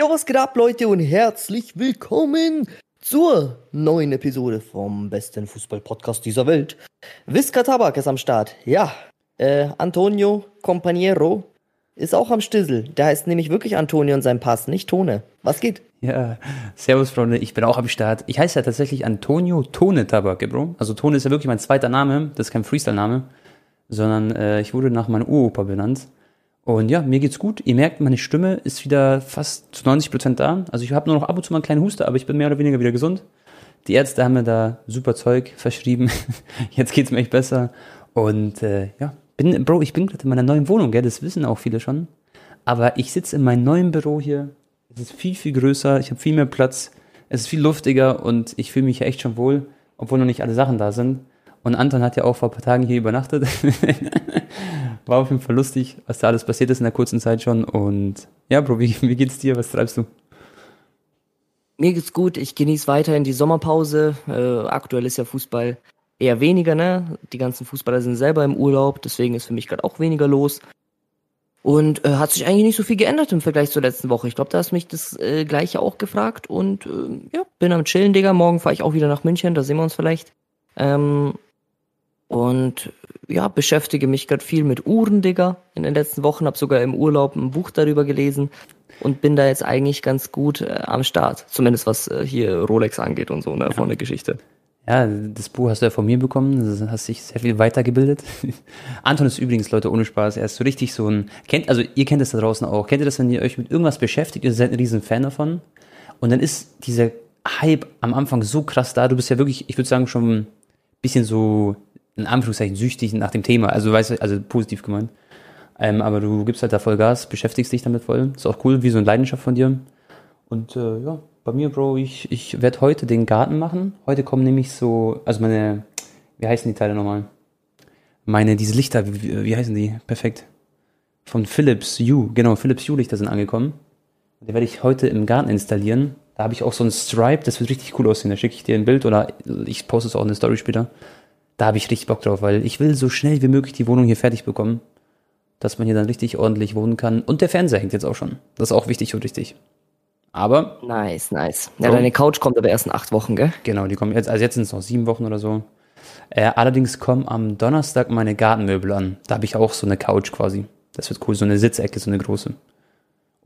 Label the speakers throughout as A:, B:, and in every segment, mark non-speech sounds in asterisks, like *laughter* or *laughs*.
A: Jo, was geht ab, Leute, und herzlich willkommen zur neuen Episode vom besten Fußball-Podcast dieser Welt. Visca Tabak ist am Start. Ja, äh, Antonio Companiero ist auch am Stissel. Der heißt nämlich wirklich Antonio in seinem Pass, nicht Tone. Was geht?
B: Ja, servus Freunde, ich bin auch am Start. Ich heiße ja tatsächlich Antonio Tone Tabak, Bro. Also Tone ist ja wirklich mein zweiter Name, das ist kein Freestyle-Name, sondern äh, ich wurde nach meinem Uropa benannt. Und ja, mir geht's gut. Ihr merkt, meine Stimme ist wieder fast zu 90 Prozent da. Also ich habe nur noch ab und zu mal einen kleinen Huster, aber ich bin mehr oder weniger wieder gesund. Die Ärzte haben mir da super Zeug verschrieben. *laughs* Jetzt geht's mir echt besser. Und äh, ja, bin, Bro, ich bin gerade in meiner neuen Wohnung, gell? Das wissen auch viele schon. Aber ich sitze in meinem neuen Büro hier. Es ist viel, viel größer. Ich habe viel mehr Platz. Es ist viel luftiger und ich fühle mich echt schon wohl, obwohl noch nicht alle Sachen da sind. Und Anton hat ja auch vor ein paar Tagen hier übernachtet. *laughs* War auf jeden Fall lustig, was da alles passiert ist in der kurzen Zeit schon. Und ja, Bro, wie, wie geht's dir? Was treibst du?
A: Mir geht's gut. Ich genieße weiterhin die Sommerpause. Äh, aktuell ist ja Fußball eher weniger, ne? Die ganzen Fußballer sind selber im Urlaub, deswegen ist für mich gerade auch weniger los. Und äh, hat sich eigentlich nicht so viel geändert im Vergleich zur letzten Woche. Ich glaube, da hast mich das äh, gleiche auch gefragt. Und äh, ja, bin am Chillen, Digga. Morgen fahre ich auch wieder nach München, da sehen wir uns vielleicht. Ähm, und ja, beschäftige mich gerade viel mit Uhren, Digga. In den letzten Wochen habe sogar im Urlaub ein Buch darüber gelesen und bin da jetzt eigentlich ganz gut äh, am Start. Zumindest was äh, hier Rolex angeht und so, ne, von der Geschichte.
B: Ja, das Buch hast du ja von mir bekommen, du hast dich sehr viel weitergebildet. *laughs* Anton ist übrigens, Leute, ohne Spaß, er ist so richtig so ein, kennt, also ihr kennt es da draußen auch, kennt ihr das, wenn ihr euch mit irgendwas beschäftigt, ihr seid ein riesen Fan davon und dann ist dieser Hype am Anfang so krass da, du bist ja wirklich, ich würde sagen, schon ein bisschen so in Anführungszeichen süchtig nach dem Thema. Also weißt du, also positiv gemeint. Ähm, aber du gibst halt da voll Gas, beschäftigst dich damit voll. Ist auch cool, wie so eine Leidenschaft von dir. Und äh, ja, bei mir, Bro, ich, ich werde heute den Garten machen. Heute kommen nämlich so, also meine, wie heißen die Teile nochmal? Meine, diese Lichter, wie, wie heißen die? Perfekt. Von Philips Hue, genau, Philips Hue Lichter sind angekommen. Die werde ich heute im Garten installieren. Da habe ich auch so ein Stripe, das wird richtig cool aussehen. Da schicke ich dir ein Bild oder ich poste es auch in der Story später da habe ich richtig Bock drauf, weil ich will so schnell wie möglich die Wohnung hier fertig bekommen, dass man hier dann richtig ordentlich wohnen kann. Und der Fernseher hängt jetzt auch schon. Das ist auch wichtig und richtig. Aber.
A: Nice, nice. Ja, deine Couch kommt aber erst in acht Wochen, gell?
B: Genau, die kommen jetzt, also jetzt sind es noch sieben Wochen oder so. Äh, allerdings kommen am Donnerstag meine Gartenmöbel an. Da habe ich auch so eine Couch quasi. Das wird cool, so eine Sitzecke, so eine große.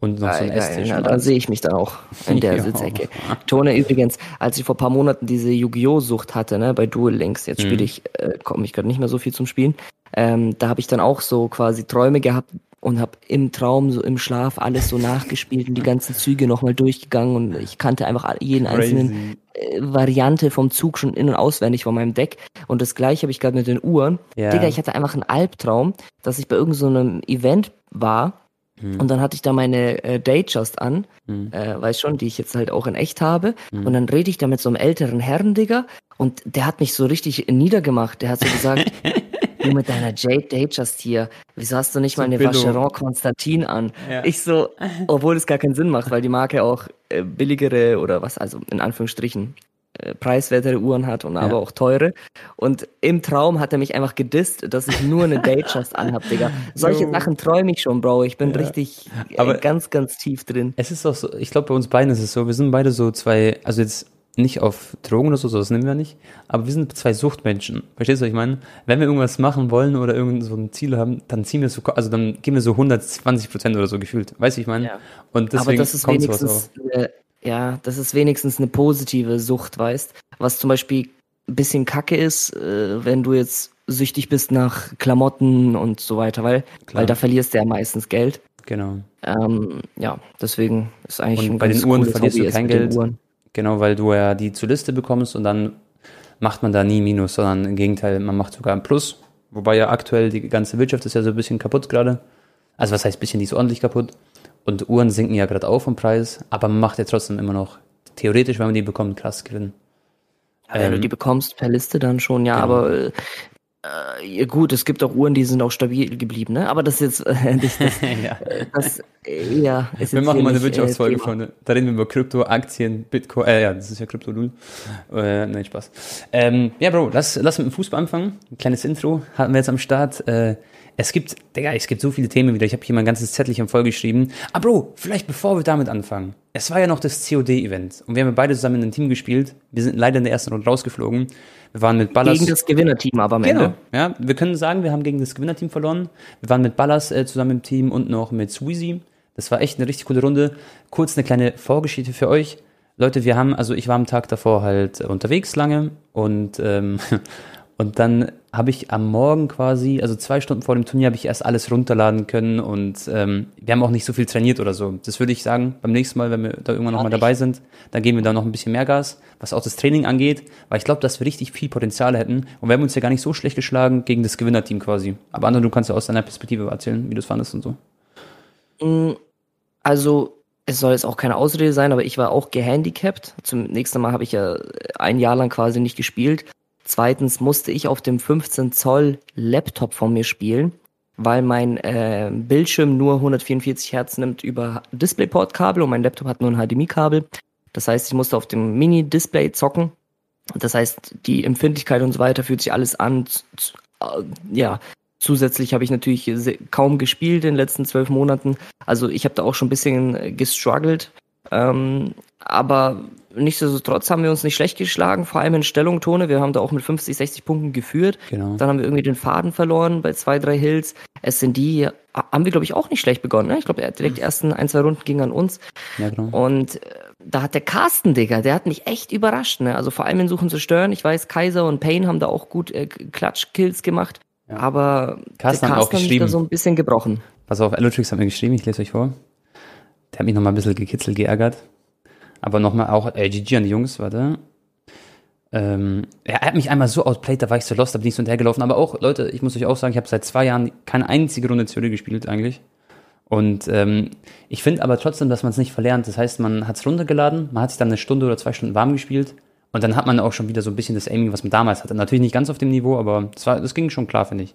A: Und noch geil, so ein Esstisch. Ja, da sehe ich mich dann auch in der *laughs* ja. Sitzecke. Tone übrigens, als ich vor ein paar Monaten diese Yu-Gi-Oh! Sucht hatte, ne, bei Duel Links, jetzt spiele mhm. ich, äh, komme ich gerade nicht mehr so viel zum Spielen, ähm, da habe ich dann auch so quasi Träume gehabt und habe im Traum, so im Schlaf alles so nachgespielt und die ganzen Züge nochmal durchgegangen und ich kannte einfach jeden Crazy. einzelnen äh, Variante vom Zug schon in- und auswendig von meinem Deck. Und das gleiche habe ich gerade mit den Uhren. Ja. Digga, ich hatte einfach einen Albtraum, dass ich bei irgendeinem so Event war Mhm. Und dann hatte ich da meine äh, Datejust an, mhm. äh, weiß schon, die ich jetzt halt auch in echt habe. Mhm. Und dann rede ich da mit so einem älteren Herrn, Digga, und der hat mich so richtig niedergemacht. Der hat so gesagt, *laughs* du mit deiner Jade Datejust hier, wieso hast du nicht so mal eine Vacheron Constantin an? Ja. Ich so, *laughs* obwohl es gar keinen Sinn macht, weil die Marke auch äh, billigere oder was, also in Anführungsstrichen, preiswertere Uhren hat und ja. aber auch teure. Und im Traum hat er mich einfach gedisst, dass ich nur eine Datejust anhab, Digga. *laughs* Solche no. Sachen träume ich schon, Bro. Ich bin ja. richtig äh, aber ganz, ganz tief drin.
B: Es ist doch so, ich glaube, bei uns beiden ist es so, wir sind beide so zwei, also jetzt nicht auf Drogen oder so, das nehmen wir nicht, aber wir sind zwei Suchtmenschen. Verstehst du, was ich meine? Wenn wir irgendwas machen wollen oder irgend so ein Ziel haben, dann ziehen wir so, also dann gehen wir so 120 Prozent oder so gefühlt. Weißt du, ich meine? Ja.
A: Und deswegen aber das ist wenigstens eine, ja, das ist wenigstens eine positive Sucht, weißt. Was zum Beispiel ein bisschen kacke ist, äh, wenn du jetzt süchtig bist nach Klamotten und so weiter, weil, weil da verlierst du ja meistens Geld.
B: Genau.
A: Ähm, ja, deswegen ist eigentlich
B: und bei den Uhren verlierst Hobby du kein Geld. Genau, weil du ja die zur Liste bekommst und dann macht man da nie Minus, sondern im Gegenteil, man macht sogar ein Plus. Wobei ja aktuell die ganze Wirtschaft ist ja so ein bisschen kaputt gerade. Also was heißt bisschen, die ist ordentlich kaputt. Und Uhren sinken ja gerade auch vom Preis, aber man macht ja trotzdem immer noch, theoretisch, wenn man die bekommt, krass Gewinn.
A: Ja, wenn ähm, du die bekommst per Liste dann schon, ja, genau. aber äh, gut, es gibt auch Uhren, die sind auch stabil geblieben, ne? Aber das ist jetzt äh, nicht das, *laughs* ja.
B: das äh, ja, Wir machen mal eine Wirtschaftsfolge äh, von, da reden wir über Krypto, Aktien, Bitcoin, äh, ja, das ist ja Krypto null. Äh, nein, Spaß. Ähm, ja, Bro, lass, lass mit dem Fußball anfangen. Ein kleines Intro hatten wir jetzt am Start. Äh, Es gibt, Digga, es gibt so viele Themen wieder. Ich habe hier mein ganzes Zettelchen vollgeschrieben. Ah, Bro, vielleicht bevor wir damit anfangen. Es war ja noch das COD-Event. Und wir haben beide zusammen in einem Team gespielt. Wir sind leider in der ersten Runde rausgeflogen. Wir waren mit Ballas.
A: Gegen das Gewinnerteam aber am genau, Ende.
B: Ja, wir können sagen, wir haben gegen das Gewinnerteam verloren. Wir waren mit Ballas äh, zusammen im Team und noch mit Sweezy. Das war echt eine richtig coole Runde. Kurz eine kleine Vorgeschichte für euch. Leute, wir haben, also ich war am Tag davor halt unterwegs lange und ähm, *laughs* Und dann habe ich am Morgen quasi, also zwei Stunden vor dem Turnier, habe ich erst alles runterladen können und ähm, wir haben auch nicht so viel trainiert oder so. Das würde ich sagen, beim nächsten Mal, wenn wir da irgendwann nochmal dabei sind, dann geben wir da noch ein bisschen mehr Gas, was auch das Training angeht, weil ich glaube, dass wir richtig viel Potenzial hätten und wir haben uns ja gar nicht so schlecht geschlagen gegen das Gewinnerteam quasi. Aber André, du kannst ja aus deiner Perspektive erzählen, wie du es fandest und so.
A: Mm, also es soll jetzt auch keine Ausrede sein, aber ich war auch gehandicapt. Zum nächsten Mal habe ich ja ein Jahr lang quasi nicht gespielt. Zweitens musste ich auf dem 15 Zoll Laptop von mir spielen, weil mein äh, Bildschirm nur 144 Hertz nimmt über DisplayPort-Kabel und mein Laptop hat nur ein HDMI-Kabel. Das heißt, ich musste auf dem Mini-Display zocken. Das heißt, die Empfindlichkeit und so weiter fühlt sich alles an. Äh, ja, zusätzlich habe ich natürlich kaum gespielt in den letzten zwölf Monaten. Also ich habe da auch schon ein bisschen gestruggelt. Ähm, aber nichtsdestotrotz haben wir uns nicht schlecht geschlagen, vor allem in Stellung, Tone. Wir haben da auch mit 50, 60 Punkten geführt. Genau. Dann haben wir irgendwie den Faden verloren bei zwei, drei Hills. Es sind die, haben wir, glaube ich, auch nicht schlecht begonnen. Ne? Ich glaube, direkt die ersten ein, zwei Runden ging an uns. Ja, genau. Und äh, da hat der Carsten, Digga, der hat mich echt überrascht. Ne? Also vor allem in Suchen zu stören. Ich weiß, Kaiser und Payne haben da auch gut äh, Klatschkills gemacht. Ja. Aber
B: Carsten, der Carsten hat, auch geschrieben. hat
A: da so ein bisschen gebrochen.
B: Pass auf, Elotrix hat mir geschrieben, ich lese euch vor. Der hat mich nochmal ein bisschen gekitzelt, geärgert. Aber nochmal auch, äh, GG an die Jungs, warte. Ähm, er hat mich einmal so outplayed, da war ich so lost, da bin ich so hinterhergelaufen. Aber auch, Leute, ich muss euch auch sagen, ich habe seit zwei Jahren keine einzige Runde COD gespielt eigentlich. Und ähm, ich finde aber trotzdem, dass man es nicht verlernt. Das heißt, man hat es runtergeladen, man hat sich dann eine Stunde oder zwei Stunden warm gespielt und dann hat man auch schon wieder so ein bisschen das Aiming, was man damals hatte. Natürlich nicht ganz auf dem Niveau, aber das, war, das ging schon klar, finde ich.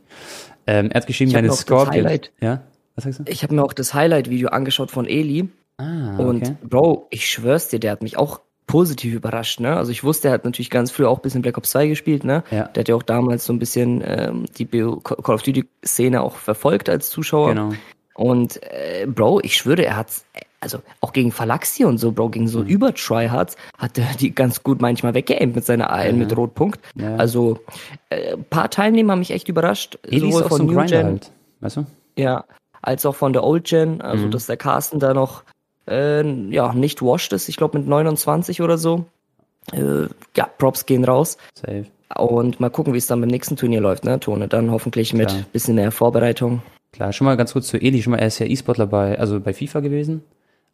B: Ähm, er hat geschrieben,
A: deine
B: Scorpion.
A: Ja? Was sagst du? Ich habe mir auch das Highlight-Video angeschaut von Eli. Ah, okay. Und Bro, ich schwör's dir, der hat mich auch positiv überrascht, ne? Also ich wusste, er hat natürlich ganz früh auch ein bisschen Black Ops 2 gespielt, ne? Ja. Der hat ja auch damals so ein bisschen ähm, die Call of Duty Szene auch verfolgt als Zuschauer. Genau. Und äh, Bro, ich schwöre, er hat's, also auch gegen Phalanxi und so, Bro, gegen so mhm. Über-Tryhards hat er die ganz gut manchmal weggeaimt mit seiner AN ja. mit Rotpunkt. Ja. Also äh, paar Teilnehmer haben mich echt überrascht.
B: Eli sowohl von so New Gen, halt, weißt du?
A: Ja, als auch von der Old Gen, also mhm. dass der Carsten da noch äh, ja, nicht washed ist, ich glaube mit 29 oder so. Äh, ja, Props gehen raus. Safe. Und mal gucken, wie es dann beim nächsten Turnier läuft, ne, Tone? Dann hoffentlich mit Klar. bisschen mehr Vorbereitung.
B: Klar, schon mal ganz kurz zu Eli, schon mal, er ist ja E-Sportler bei, also bei FIFA gewesen.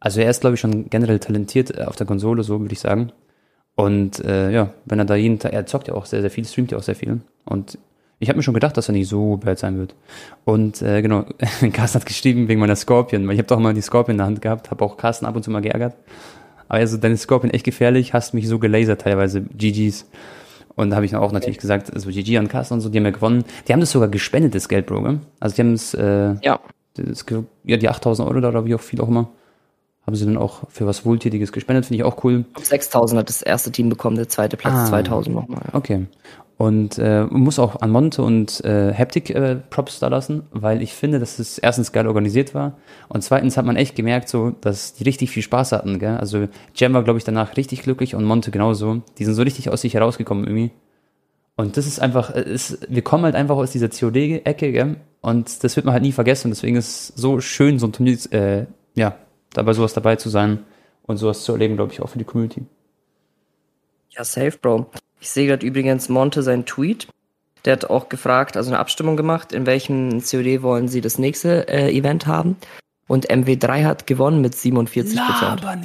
B: Also er ist, glaube ich, schon generell talentiert äh, auf der Konsole, so würde ich sagen. Und äh, ja, wenn er da jeden Tag, er zockt ja auch sehr, sehr viel, streamt ja auch sehr viel. Und ich habe mir schon gedacht, dass er nicht so bad sein wird. Und äh, genau, *laughs* Carsten hat geschrieben wegen meiner Scorpion, weil ich habe doch mal die Scorpion in der Hand gehabt, habe auch Carsten ab und zu mal geärgert. Aber also deine Scorpion echt gefährlich, hast mich so gelasert teilweise, GGs. Und da habe ich auch natürlich gesagt, also GG an Carsten und so, die haben ja gewonnen. Die haben das sogar gespendet, das Geld, Bro, Also die haben es, äh, ja. Das, ja, die 8000 Euro da oder wie auch viel auch immer, haben sie dann auch für was Wohltätiges gespendet, finde ich auch cool.
A: 6000 hat das erste Team bekommen, der zweite Platz ah, 2000 nochmal.
B: Okay. Und äh, muss auch an Monte und äh, Haptic äh, Props da lassen, weil ich finde, dass es erstens geil organisiert war und zweitens hat man echt gemerkt, so, dass die richtig viel Spaß hatten. Gell? Also Jam war, glaube ich, danach richtig glücklich und Monte genauso. Die sind so richtig aus sich herausgekommen irgendwie. Und das ist einfach, ist, äh, wir kommen halt einfach aus dieser COD-Ecke, gell? Und das wird man halt nie vergessen. Deswegen ist es so schön, so ein Turnier, äh, ja, dabei sowas dabei zu sein und sowas zu erleben, glaube ich, auch für die Community.
A: Ja, safe, Bro. Ich sehe gerade übrigens Monte seinen Tweet. Der hat auch gefragt, also eine Abstimmung gemacht, in welchem COD wollen sie das nächste äh, Event haben. Und MW3 hat gewonnen mit 47 Prozent. *laughs*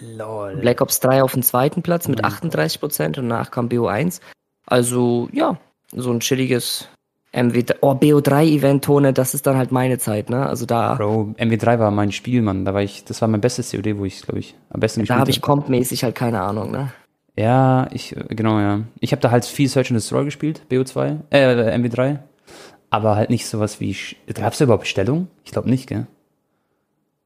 A: Lol. Black Ops 3 auf dem zweiten Platz mit 38 Prozent und danach kam BO1. Also ja, so ein chilliges MW3, oh, BO3-Event-Tone, das ist dann halt meine Zeit, ne? Also da.
B: Bro, MW3 war mein Spiel, Mann. Da war ich, das war mein bestes COD, wo ich, glaube ich, am besten
A: gespielt habe. Da habe ich kompmäßig halt keine Ahnung, ne?
B: Ja, ich, genau, ja. Ich habe da halt viel Search and Destroy gespielt, BO2, äh, MW3. Aber halt nicht sowas wie, gab es da überhaupt Stellung? Ich glaube nicht, gell?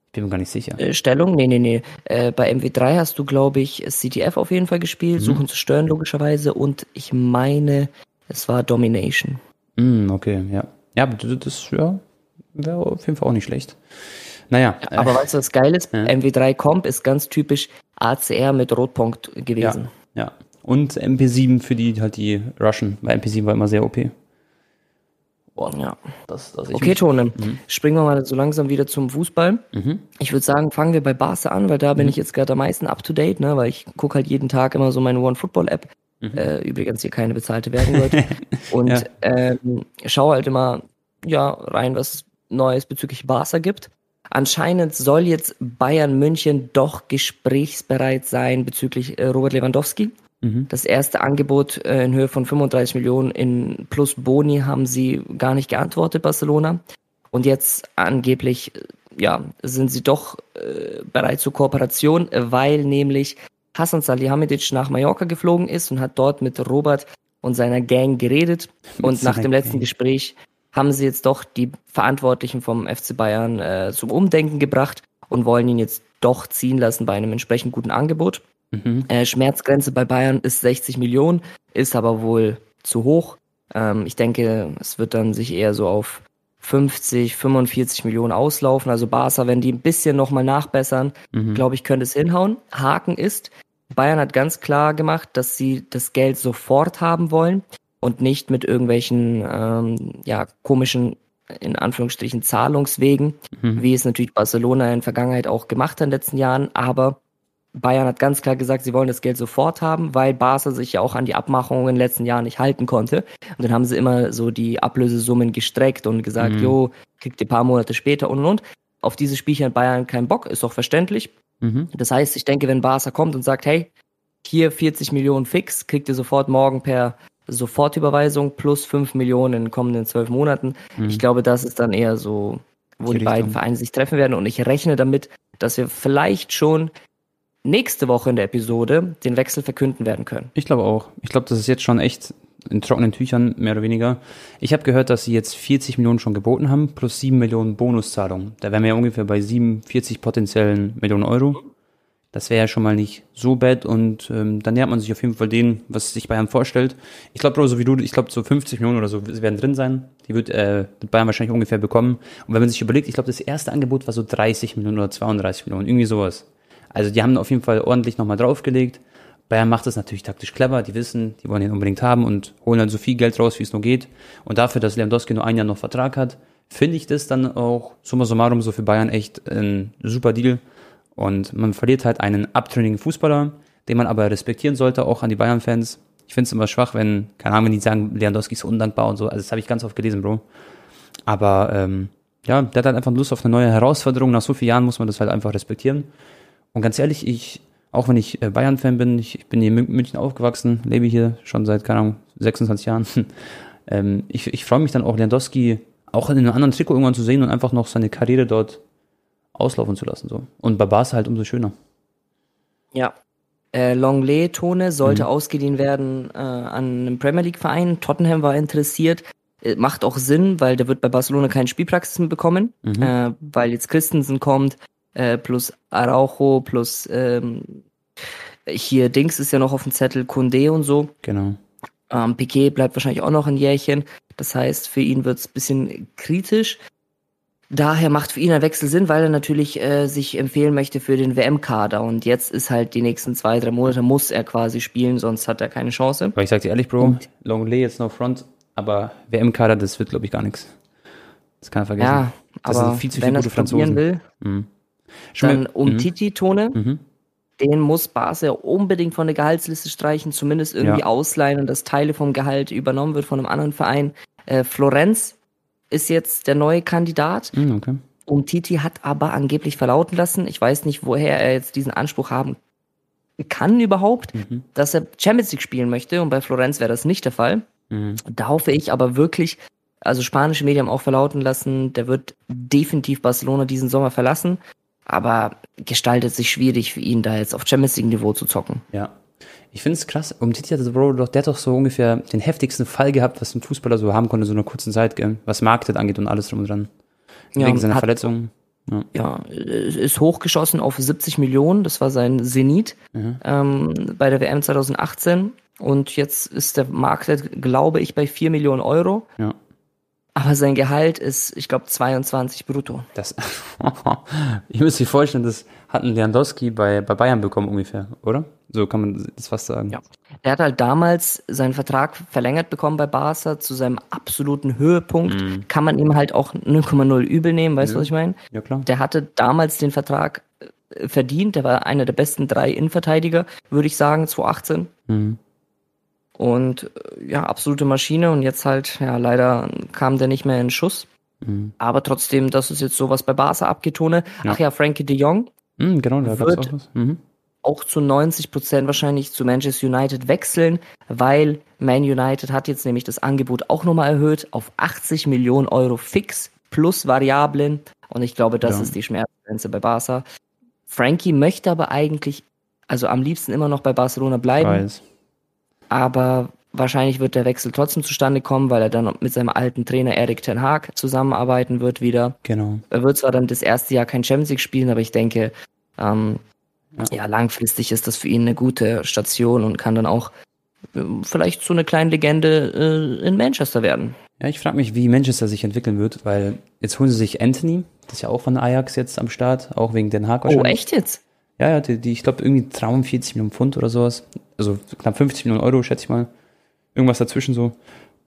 B: Ich bin mir gar nicht sicher.
A: Äh, Stellung? Nee, nee, nee. Äh, bei MW3 hast du, glaube ich, CTF auf jeden Fall gespielt, mhm. Suchen zu stören, logischerweise. Und ich meine, es war Domination.
B: Mm, okay, ja. Ja, das ja, wäre auf jeden Fall auch nicht schlecht. Naja.
A: Aber äh, weißt du, was geil ist? Ja. MW3 Comp ist ganz typisch ACR mit Rotpunkt gewesen.
B: Ja, ja. Und MP7 für die halt die Russian, weil MP7 war immer sehr OP.
A: Ja. Das, das okay, Tone, mhm. springen wir mal so langsam wieder zum Fußball. Mhm. Ich würde sagen, fangen wir bei Barca an, weil da bin mhm. ich jetzt gerade am meisten up to date, ne? weil ich gucke halt jeden Tag immer so meine One Football App. Mhm. Äh, übrigens hier keine bezahlte Werbung, Leute. *laughs* Und ja. ähm, schaue halt immer ja rein, was es Neues bezüglich Barca gibt. Anscheinend soll jetzt Bayern München doch gesprächsbereit sein bezüglich äh, Robert Lewandowski. Mhm. Das erste Angebot äh, in Höhe von 35 Millionen in plus Boni haben sie gar nicht geantwortet, Barcelona. Und jetzt angeblich, äh, ja, sind sie doch äh, bereit zur Kooperation, weil nämlich Hassan Salihamidzic nach Mallorca geflogen ist und hat dort mit Robert und seiner Gang geredet. Mit und nach dem letzten Gang. Gespräch haben sie jetzt doch die Verantwortlichen vom FC Bayern äh, zum Umdenken gebracht und wollen ihn jetzt doch ziehen lassen bei einem entsprechend guten Angebot. Mhm. Äh, Schmerzgrenze bei Bayern ist 60 Millionen, ist aber wohl zu hoch. Ähm, ich denke, es wird dann sich eher so auf 50, 45 Millionen auslaufen. Also Barca, wenn die ein bisschen nochmal nachbessern, mhm. glaube ich, könnte es hinhauen. Haken ist, Bayern hat ganz klar gemacht, dass sie das Geld sofort haben wollen und nicht mit irgendwelchen ähm, ja, komischen in Anführungsstrichen Zahlungswegen, mhm. wie es natürlich Barcelona in der Vergangenheit auch gemacht hat in den letzten Jahren. Aber Bayern hat ganz klar gesagt, sie wollen das Geld sofort haben, weil Barca sich ja auch an die Abmachungen in den letzten Jahren nicht halten konnte. Und dann haben sie immer so die Ablösesummen gestreckt und gesagt, mhm. jo, kriegt ihr paar Monate später und und und. Auf diese Spielchen hat Bayern keinen Bock, ist doch verständlich. Mhm. Das heißt, ich denke, wenn Barca kommt und sagt, hey, hier 40 Millionen fix, kriegt ihr sofort morgen per Sofortüberweisung plus 5 Millionen in den kommenden zwölf Monaten. Mhm. Ich glaube, das ist dann eher so, wo die, die beiden Vereine sich treffen werden. Und ich rechne damit, dass wir vielleicht schon nächste Woche in der Episode den Wechsel verkünden werden können.
B: Ich glaube auch. Ich glaube, das ist jetzt schon echt in trockenen Tüchern, mehr oder weniger. Ich habe gehört, dass sie jetzt 40 Millionen schon geboten haben, plus 7 Millionen Bonuszahlungen. Da wären wir ja ungefähr bei 47 potenziellen Millionen Euro. Das wäre ja schon mal nicht so bad und ähm, dann nähert man sich auf jeden Fall den, was sich Bayern vorstellt. Ich glaube, so wie du, ich glaube, so 50 Millionen oder so werden drin sein. Die wird äh, mit Bayern wahrscheinlich ungefähr bekommen. Und wenn man sich überlegt, ich glaube, das erste Angebot war so 30 Millionen oder 32 Millionen, irgendwie sowas. Also die haben auf jeden Fall ordentlich nochmal draufgelegt. Bayern macht das natürlich taktisch clever. Die wissen, die wollen ihn unbedingt haben und holen dann so viel Geld raus, wie es nur geht. Und dafür, dass Lewandowski nur ein Jahr noch Vertrag hat, finde ich das dann auch summa summarum so für Bayern echt ein super Deal. Und man verliert halt einen abtrünnigen Fußballer, den man aber respektieren sollte, auch an die Bayern-Fans. Ich finde es immer schwach, wenn, keine Ahnung, wenn die sagen, Lewandowski ist undankbar und so. Also das habe ich ganz oft gelesen, Bro. Aber ähm, ja, der hat halt einfach Lust auf eine neue Herausforderung. Nach so vielen Jahren muss man das halt einfach respektieren. Und ganz ehrlich, ich, auch wenn ich äh, Bayern-Fan bin, ich, ich, bin hier in München aufgewachsen, lebe hier schon seit, keine Ahnung, 26 Jahren. *laughs* ähm, ich ich freue mich dann auch, Lewandowski auch in einem anderen Trikot irgendwann zu sehen und einfach noch seine Karriere dort auslaufen zu lassen. So. Und bei Barca halt umso schöner.
A: Ja. Äh, Longley-Tone sollte mhm. ausgeliehen werden äh, an einen Premier League-Verein. Tottenham war interessiert. Äh, macht auch Sinn, weil der wird bei Barcelona keine Spielpraxis mehr bekommen, mhm. äh, weil jetzt Christensen kommt, äh, plus Araujo, plus ähm, hier Dings ist ja noch auf dem Zettel, Kunde und so.
B: Genau.
A: Ähm, Piquet bleibt wahrscheinlich auch noch ein Jährchen. Das heißt, für ihn wird es ein bisschen kritisch. Daher macht für ihn ein Wechsel Sinn, weil er natürlich äh, sich empfehlen möchte für den WM-Kader. Und jetzt ist halt die nächsten zwei, drei Monate muss er quasi spielen, sonst hat er keine Chance.
B: Aber ich sag dir ehrlich, Bro, Longley jetzt noch Front, aber WM-Kader, das wird, glaube ich, gar nichts. Das kann er vergessen. Ja,
A: das aber sind viel zu viele gute Franzosen. will, mhm. Dann um mhm. Mhm. Den muss Basel unbedingt von der Gehaltsliste streichen, zumindest irgendwie ja. ausleihen und dass Teile vom Gehalt übernommen wird von einem anderen Verein. Äh, Florenz ist jetzt der neue Kandidat. Mhm, okay. Um Titi hat aber angeblich verlauten lassen, ich weiß nicht, woher er jetzt diesen Anspruch haben kann überhaupt, mhm. dass er Champions League spielen möchte und bei Florenz wäre das nicht der Fall. Mhm. Da hoffe ich aber wirklich, also spanische Medien haben auch verlauten lassen, der wird definitiv Barcelona diesen Sommer verlassen aber gestaltet sich schwierig für ihn, da jetzt auf Champions League Niveau zu zocken.
B: Ja. Ich finde es krass, um Titi hat doch, der hat doch so ungefähr den heftigsten Fall gehabt, was ein Fußballer so haben konnte, so in einer kurzen Zeit, gell? was Market angeht und alles drum und dran. Ja, Wegen seiner hat, Verletzung.
A: Ja. ja, ist hochgeschossen auf 70 Millionen, das war sein Zenit mhm. ähm, bei der WM 2018 und jetzt ist der Marktwert, glaube ich, bei 4 Millionen Euro. Ja. Aber sein Gehalt ist, ich glaube, 22 brutto.
B: Das, ich muss sich vorstellen, das hat ein Lewandowski bei, bei Bayern bekommen ungefähr, oder? So kann man das fast sagen. Ja.
A: Er hat halt damals seinen Vertrag verlängert bekommen bei Barca zu seinem absoluten Höhepunkt. Mm. Kann man ihm halt auch 0,0 übel nehmen, weißt du, was ich meine?
B: Ja, klar.
A: Der hatte damals den Vertrag äh, verdient. Der war einer der besten drei Innenverteidiger, würde ich sagen, 2018. Mm. Und äh, ja, absolute Maschine. Und jetzt halt, ja, leider kam der nicht mehr in Schuss. Mhm. Aber trotzdem, das ist jetzt sowas bei Barca abgetone. Ja. Ach ja, Frankie de Jong.
B: Mhm, genau, da wird auch, was. Mhm.
A: auch zu 90 Prozent wahrscheinlich zu Manchester United wechseln, weil Man United hat jetzt nämlich das Angebot auch nochmal erhöht auf 80 Millionen Euro fix plus Variablen. Und ich glaube, das ja. ist die Schmerzgrenze bei Barca. Frankie möchte aber eigentlich, also am liebsten immer noch bei Barcelona bleiben. Weiß. Aber wahrscheinlich wird der Wechsel trotzdem zustande kommen, weil er dann mit seinem alten Trainer Erik Ten Haag zusammenarbeiten wird wieder.
B: Genau.
A: Er wird zwar dann das erste Jahr kein Champions League spielen, aber ich denke, ähm, ja. ja. langfristig ist das für ihn eine gute Station und kann dann auch äh, vielleicht so eine kleine Legende äh, in Manchester werden.
B: Ja, ich frage mich, wie Manchester sich entwickeln wird, weil jetzt holen sie sich Anthony, das ist ja auch von Ajax jetzt am Start, auch wegen Den Haag
A: oh, wahrscheinlich. Oh, echt jetzt?
B: Ja, ja, die, die ich glaube irgendwie 43 Millionen Pfund oder sowas. Also knapp 50 Millionen Euro, schätze ich mal. Irgendwas dazwischen so.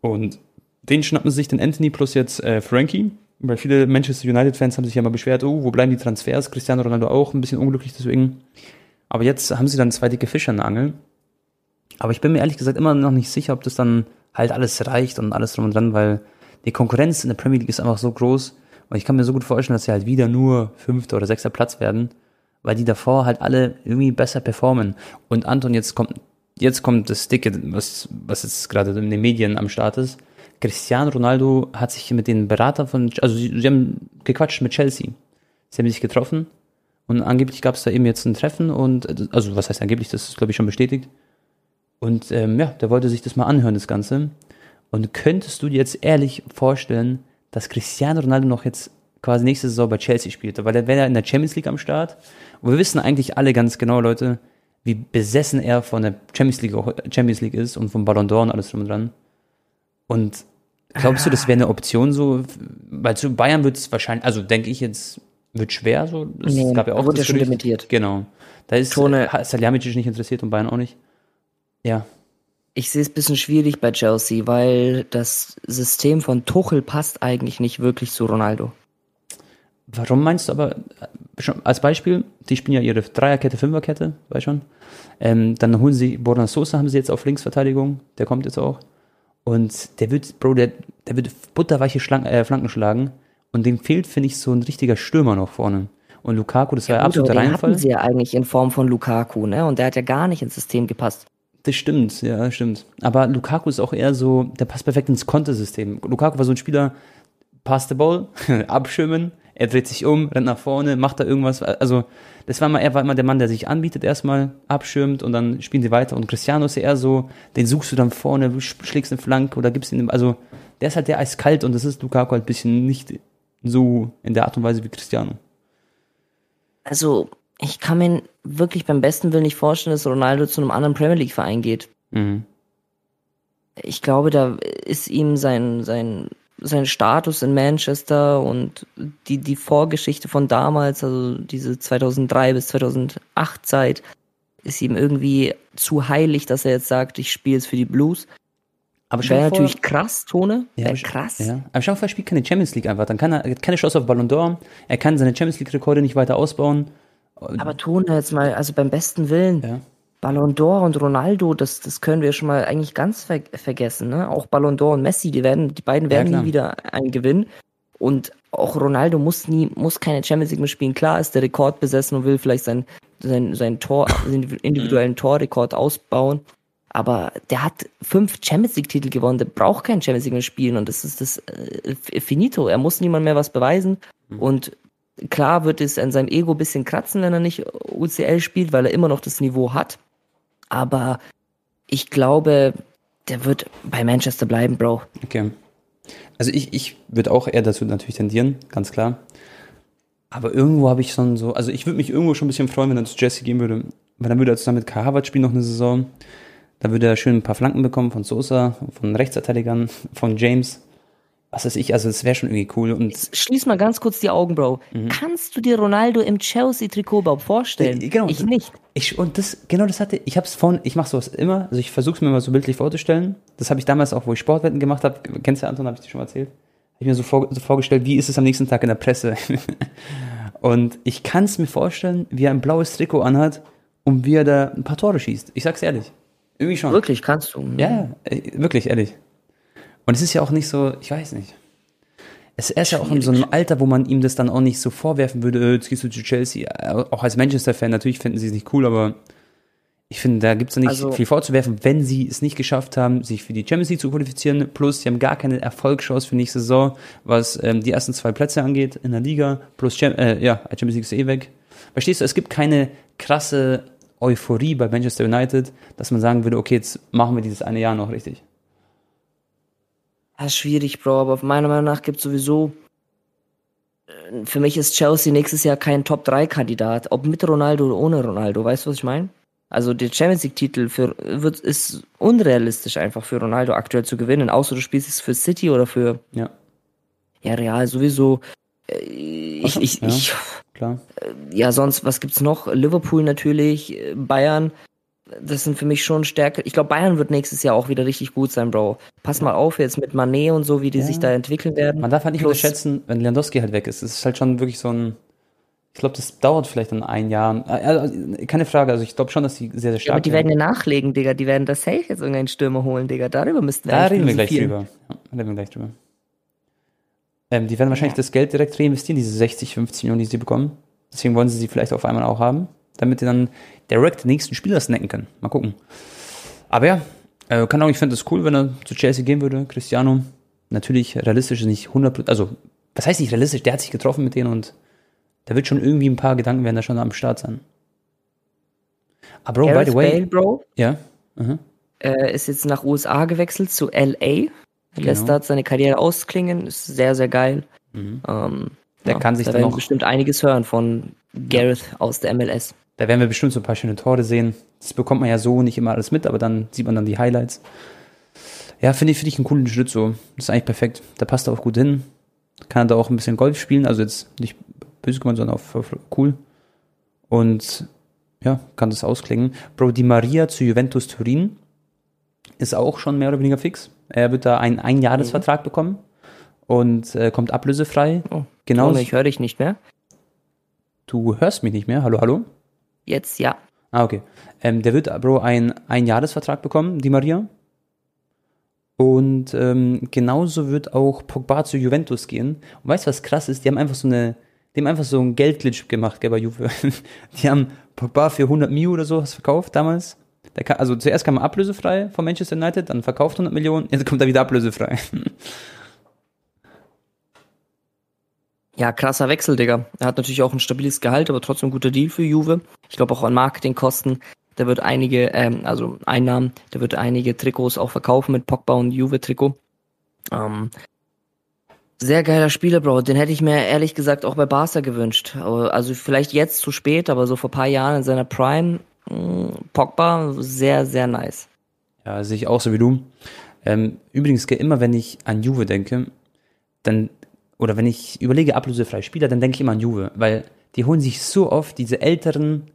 B: Und den schnappen sie sich den Anthony plus jetzt äh, Frankie. Weil viele Manchester United-Fans haben sich ja mal beschwert, oh, wo bleiben die Transfers? Cristiano Ronaldo auch, ein bisschen unglücklich deswegen. Aber jetzt haben sie dann zwei dicke Fische an der Angel. Aber ich bin mir ehrlich gesagt immer noch nicht sicher, ob das dann halt alles reicht und alles drum und dran, weil die Konkurrenz in der Premier League ist einfach so groß. Und ich kann mir so gut vorstellen, dass sie halt wieder nur fünfter oder sechster Platz werden, weil die davor halt alle irgendwie besser performen. Und Anton, jetzt kommt, jetzt kommt das Dicke, was, was jetzt gerade in den Medien am Start ist. Cristiano Ronaldo hat sich mit den Beratern von, also sie, sie haben gequatscht mit Chelsea. Sie haben sich getroffen und angeblich gab es da eben jetzt ein Treffen und, also was heißt angeblich, das ist glaube ich schon bestätigt. Und ähm, ja, der wollte sich das mal anhören, das Ganze. Und könntest du dir jetzt ehrlich vorstellen, dass Cristiano Ronaldo noch jetzt quasi nächste Saison bei Chelsea spielt? Weil er wäre ja in der Champions League am Start. Und wir wissen eigentlich alle ganz genau, Leute, wie besessen er von der Champions League, Champions League ist und vom Ballon d'Or und alles drum und dran. Und Glaubst du, das wäre eine Option so? Weil zu Bayern wird es wahrscheinlich, also denke ich jetzt, wird schwer so. Es
A: nee, gab ja auch wurde ja schon limitiert.
B: Genau. Da ist Tone, Salihamidzic nicht interessiert und Bayern auch nicht. Ja.
A: Ich sehe es ein bisschen schwierig bei Chelsea, weil das System von Tuchel passt eigentlich nicht wirklich zu Ronaldo.
B: Warum meinst du aber, schon als Beispiel, die spielen ja ihre Dreierkette, Fünferkette, weißt schon. Ähm, dann holen sie, Borna Sosa haben sie jetzt auf Linksverteidigung, der kommt jetzt auch. Und der wird, Bro, der, der wird butterweiche Schlank, äh, Flanken schlagen. Und dem fehlt, finde ich, so ein richtiger Stürmer noch vorne. Und Lukaku, das war ja, absoluter Reinfall.
A: hatten sie ja eigentlich in Form von Lukaku, ne? Und der hat ja gar nicht ins System gepasst.
B: Das stimmt, ja, stimmt. Aber Lukaku ist auch eher so, der passt perfekt ins Kontesystem. Lukaku war so ein Spieler, pass the ball, *laughs* abschirmen, er dreht sich um, rennt nach vorne, macht da irgendwas. Also, das war immer, er war immer der Mann, der sich anbietet, erstmal abschirmt und dann spielen sie weiter. Und Cristiano ist eher so, den suchst du dann vorne, schlägst eine Flanke oder gibst ihn, also, der ist halt der eiskalt und das ist Lukaku halt ein bisschen nicht so in der Art und Weise wie Cristiano.
A: Also, ich kann mir wirklich beim besten Willen nicht vorstellen, dass Ronaldo zu einem anderen Premier League Verein geht. Mhm. Ich glaube, da ist ihm sein, sein sein Status in Manchester und die, die Vorgeschichte von damals, also diese 2003 bis 2008 Zeit, ist ihm irgendwie zu heilig, dass er jetzt sagt, ich spiele es für die Blues. Aber wäre natürlich krass, Tone. Ja, Wäre krass.
B: Ja. Aber schau mal, er spielt keine Champions League einfach. Dann kann er keine Chance auf Ballon d'Or. Er kann seine Champions League-Rekorde nicht weiter ausbauen.
A: Aber Tone jetzt mal, also beim besten Willen. Ja. Ballon d'Or und Ronaldo, das, das können wir schon mal eigentlich ganz ver vergessen. Ne? Auch Ballon d'Or und Messi, die werden, die beiden werden ja, nie wieder einen gewinnen. Und auch Ronaldo muss nie, muss keine Champions League mehr spielen. Klar ist der Rekord besessen und will vielleicht sein, sein, sein Tor, *laughs* individuellen Torrekord ausbauen. Aber der hat fünf Champions League Titel gewonnen, der braucht keinen Champions League mehr spielen und das ist das äh, Finito. Er muss niemand mehr was beweisen. Mhm. Und klar wird es an seinem Ego ein bisschen kratzen, wenn er nicht UCL spielt, weil er immer noch das Niveau hat. Aber ich glaube, der wird bei Manchester bleiben, Bro.
B: Okay. Also ich, ich würde auch eher dazu natürlich tendieren, ganz klar. Aber irgendwo habe ich schon so, also ich würde mich irgendwo schon ein bisschen freuen, wenn er zu Jesse gehen würde. Weil dann würde er zusammen mit Kai Harvard spielen noch eine Saison. Da würde er schön ein paar Flanken bekommen von Sosa, von Rechtsverteidigern, von James. Was weiß ich, also das wäre schon irgendwie cool. Und
A: Schließ mal ganz kurz die Augen, Bro. Mhm. Kannst du dir Ronaldo im Chelsea-Trikot überhaupt vorstellen?
B: Äh, genau, ich nicht. Ich, und das, genau das hatte, ich hab's vorhin, ich mache sowas immer, also ich versuche es mir mal so bildlich vorzustellen. Das habe ich damals auch, wo ich Sportwetten gemacht habe, kennst du Anton, habe ich dir schon mal erzählt. Habe ich mir so, vor, so vorgestellt, wie ist es am nächsten Tag in der Presse? *laughs* und ich kann es mir vorstellen, wie er ein blaues Trikot anhat und wie er da ein paar Tore schießt. Ich sag's ehrlich.
A: Irgendwie schon. Wirklich, kannst du.
B: Ja, äh, wirklich, ehrlich. Und es ist ja auch nicht so, ich weiß nicht. Es ist ja auch in so einem Alter, wo man ihm das dann auch nicht so vorwerfen würde, äh, jetzt gehst du zu Chelsea. Äh, auch als Manchester-Fan, natürlich finden sie es nicht cool, aber ich finde, da gibt es nicht also, viel vorzuwerfen, wenn sie es nicht geschafft haben, sich für die Champions League zu qualifizieren. Plus, sie haben gar keine Erfolgschance für nächste Saison, was ähm, die ersten zwei Plätze angeht in der Liga. Plus, äh, ja, Champions League ist eh weg. Verstehst du, es gibt keine krasse Euphorie bei Manchester United, dass man sagen würde, okay, jetzt machen wir dieses eine Jahr noch richtig.
A: Das ist schwierig, Bro, aber meiner Meinung nach gibt es sowieso. Äh, für mich ist Chelsea nächstes Jahr kein Top-3-Kandidat, ob mit Ronaldo oder ohne Ronaldo. Weißt du, was ich meine? Also der Champions League-Titel für wird ist unrealistisch einfach für Ronaldo aktuell zu gewinnen, außer du spielst es für City oder für
B: ja,
A: ja Real sowieso. Äh, ich, ich, ja, ich,
B: klar.
A: Äh, ja, sonst, was gibt's noch? Liverpool natürlich, Bayern das sind für mich schon stärker. Ich glaube, Bayern wird nächstes Jahr auch wieder richtig gut sein, Bro. Pass mal auf jetzt mit Manet und so, wie die ja. sich da entwickeln werden.
B: Man darf halt nicht Plus, unterschätzen, wenn Lewandowski halt weg ist. Es ist halt schon wirklich so ein. Ich glaube, das dauert vielleicht dann ein Jahr. Also, keine Frage, also ich glaube schon, dass die sehr, sehr stark
A: ja, aber die werden ja nachlegen, Digga. Die werden das safe jetzt irgendeinen Stürmer holen, Digga. Darüber müssten
B: wir Da reden wir gleich drüber. Ja, reden wir gleich drüber. Ähm, die werden wahrscheinlich das Geld direkt reinvestieren, diese 60, 50 Millionen, die sie bekommen. Deswegen wollen sie sie vielleicht auf einmal auch haben damit die dann direkt den nächsten Spieler snacken können. Mal gucken. Aber ja, äh, kann auch, ich finde es cool, wenn er zu Chelsea gehen würde, Cristiano. Natürlich realistisch ist nicht 100%, also, was heißt nicht realistisch? Der hat sich getroffen mit denen und da wird schon irgendwie ein paar Gedanken werden da schon am Start sein.
A: Aber Bro, Gareth by the way. Bale,
B: Bro, ja.
A: Uh äh, ist jetzt nach USA gewechselt zu LA. Genau. Lässt dort seine Karriere ausklingen. Ist sehr, sehr geil.
B: Mhm. Ähm, der ja, kann sich
A: da
B: dann noch
A: bestimmt einiges hören von Gareth ja. aus der MLS.
B: Da werden wir bestimmt so ein paar schöne Tore sehen. Das bekommt man ja so nicht immer alles mit, aber dann sieht man dann die Highlights. Ja, finde ich, finde ich einen coolen Schritt so. Das ist eigentlich perfekt. Da passt er auch gut hin. Kann er da auch ein bisschen Golf spielen, also jetzt nicht böse gemeint, sondern auch cool. Und ja, kann das ausklingen. Bro, die Maria zu Juventus Turin ist auch schon mehr oder weniger fix. Er wird da einen Einjahresvertrag mhm. bekommen und äh, kommt ablösefrei.
A: Oh, genau. Ich höre dich nicht mehr.
B: Du hörst mich nicht mehr. Hallo, hallo?
A: Jetzt ja.
B: Ah, okay. Ähm, der wird, Bro, einen Einjahresvertrag bekommen, die Maria. Und ähm, genauso wird auch Pogba zu Juventus gehen. Und weißt du, was krass ist? Die haben einfach so eine, die haben einfach so einen Geldglitch gemacht, gell, bei Juve. *laughs* die haben Pogba für 100 Mio oder so verkauft damals. Kam, also zuerst kam er ablösefrei von Manchester United, dann verkauft 100 Millionen, jetzt kommt er wieder ablösefrei. *laughs*
A: Ja, krasser Wechsel, Digga. Er hat natürlich auch ein stabiles Gehalt, aber trotzdem ein guter Deal für Juve. Ich glaube auch an Marketingkosten. Der wird einige, ähm, also Einnahmen, der wird einige Trikots auch verkaufen mit Pogba und Juve-Trikot. Ähm, sehr geiler Spieler, Bro. Den hätte ich mir ehrlich gesagt auch bei Barca gewünscht. Also vielleicht jetzt zu spät, aber so vor paar Jahren in seiner Prime, mh, mm, Pogba, sehr, sehr nice.
B: Ja, sehe ich auch so wie du. Ähm, übrigens, immer wenn ich an Juve denke, dann oder wenn ich überlege ablösefreie Spieler, dann denke ich immer an Juve, weil die holen sich so oft diese älteren,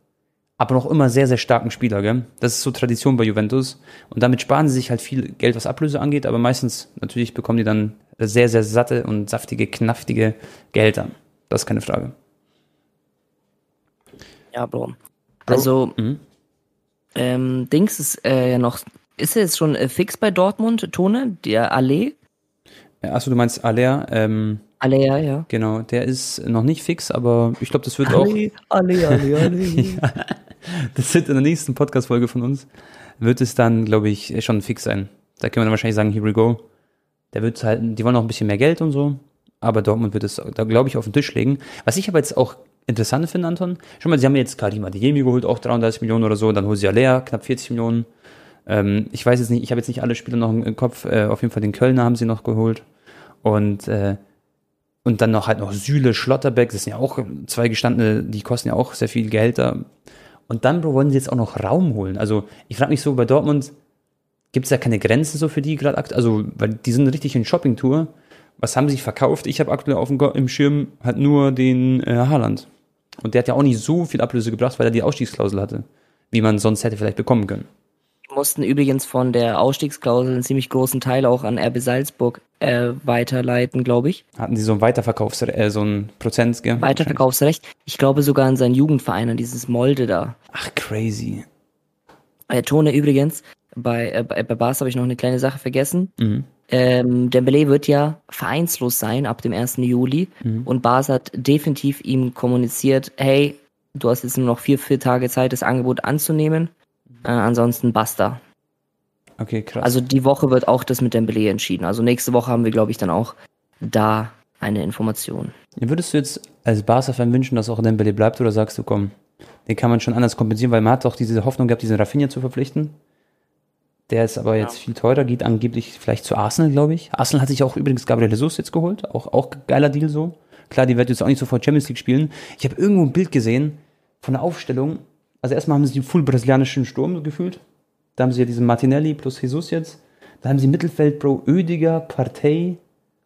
B: aber noch immer sehr, sehr starken Spieler, gell? Das ist so Tradition bei Juventus. Und damit sparen sie sich halt viel Geld, was Ablöse angeht, aber meistens natürlich bekommen die dann sehr, sehr satte und saftige, knaftige Gehälter. Das ist keine Frage.
A: Ja, Bro. Also, mhm. ähm, Dings ist äh, ja noch, ist er jetzt schon äh, fix bei Dortmund, Tone, der Allee?
B: Achso, du meinst Aller, ähm,
A: Alea, ja.
B: Genau, der ist noch nicht fix, aber ich glaube, das wird auch.
A: Ale, Ale, Ale, Ale. *laughs* ja,
B: das wird in der nächsten Podcast-Folge von uns, wird es dann, glaube ich, schon fix sein. Da können wir dann wahrscheinlich sagen, here we go. Der wird halt, die wollen noch ein bisschen mehr Geld und so, aber Dortmund wird es, da glaube ich, auf den Tisch legen. Was ich aber jetzt auch interessant finde, Anton, schon mal, sie haben jetzt Karima Diemi geholt, auch 33 Millionen oder so, dann holen sie Alea, knapp 40 Millionen. Ähm, ich weiß jetzt nicht, ich habe jetzt nicht alle Spieler noch im Kopf, äh, auf jeden Fall den Kölner haben sie noch geholt. Und äh, und dann noch halt noch Süle, Schlotterbeck, das sind ja auch zwei gestandene, die kosten ja auch sehr viel da. Und dann, Bro, wollen sie jetzt auch noch Raum holen. Also ich frage mich so, bei Dortmund gibt es da keine Grenzen so für die gerade, also weil die sind richtig in Shopping-Tour was haben sie verkauft? Ich habe aktuell auf dem im Schirm halt nur den äh, Haaland. Und der hat ja auch nicht so viel Ablöse gebracht, weil er die Ausstiegsklausel hatte, wie man sonst hätte vielleicht bekommen können.
A: Mussten übrigens von der Ausstiegsklausel einen ziemlich großen Teil auch an RB Salzburg äh, weiterleiten, glaube ich.
B: Hatten sie so ein Weiterverkaufsrecht, äh, so ein Prozent, gell?
A: Weiterverkaufsrecht. Ich glaube sogar an seinen Jugendverein, an dieses Molde da.
B: Ach, crazy.
A: Äh, Tone übrigens, bei, äh, bei Bars habe ich noch eine kleine Sache vergessen. Mhm. Ähm, Dembele wird ja vereinslos sein ab dem 1. Juli mhm. und Bas hat definitiv ihm kommuniziert, hey, du hast jetzt nur noch vier, vier Tage Zeit, das Angebot anzunehmen. Äh, ansonsten basta.
B: Okay, krass.
A: Also die Woche wird auch das mit Dembele entschieden. Also nächste Woche haben wir, glaube ich, dann auch da eine Information.
B: Würdest du jetzt als Barca-Fan wünschen, dass auch Dembele bleibt oder sagst du, komm, den kann man schon anders kompensieren, weil man hat doch diese Hoffnung gehabt, diesen Rafinha zu verpflichten. Der ist aber jetzt ja. viel teurer, geht angeblich vielleicht zu Arsenal, glaube ich. Arsenal hat sich auch übrigens Gabriel Jesus jetzt geholt. Auch, auch geiler Deal so. Klar, die wird jetzt auch nicht sofort Champions League spielen. Ich habe irgendwo ein Bild gesehen von der Aufstellung. Also erstmal haben sie den full brasilianischen Sturm gefühlt. Da haben sie ja diesen Martinelli plus Jesus jetzt. Da haben sie Mittelfeld, Bro, Ödiger, Partey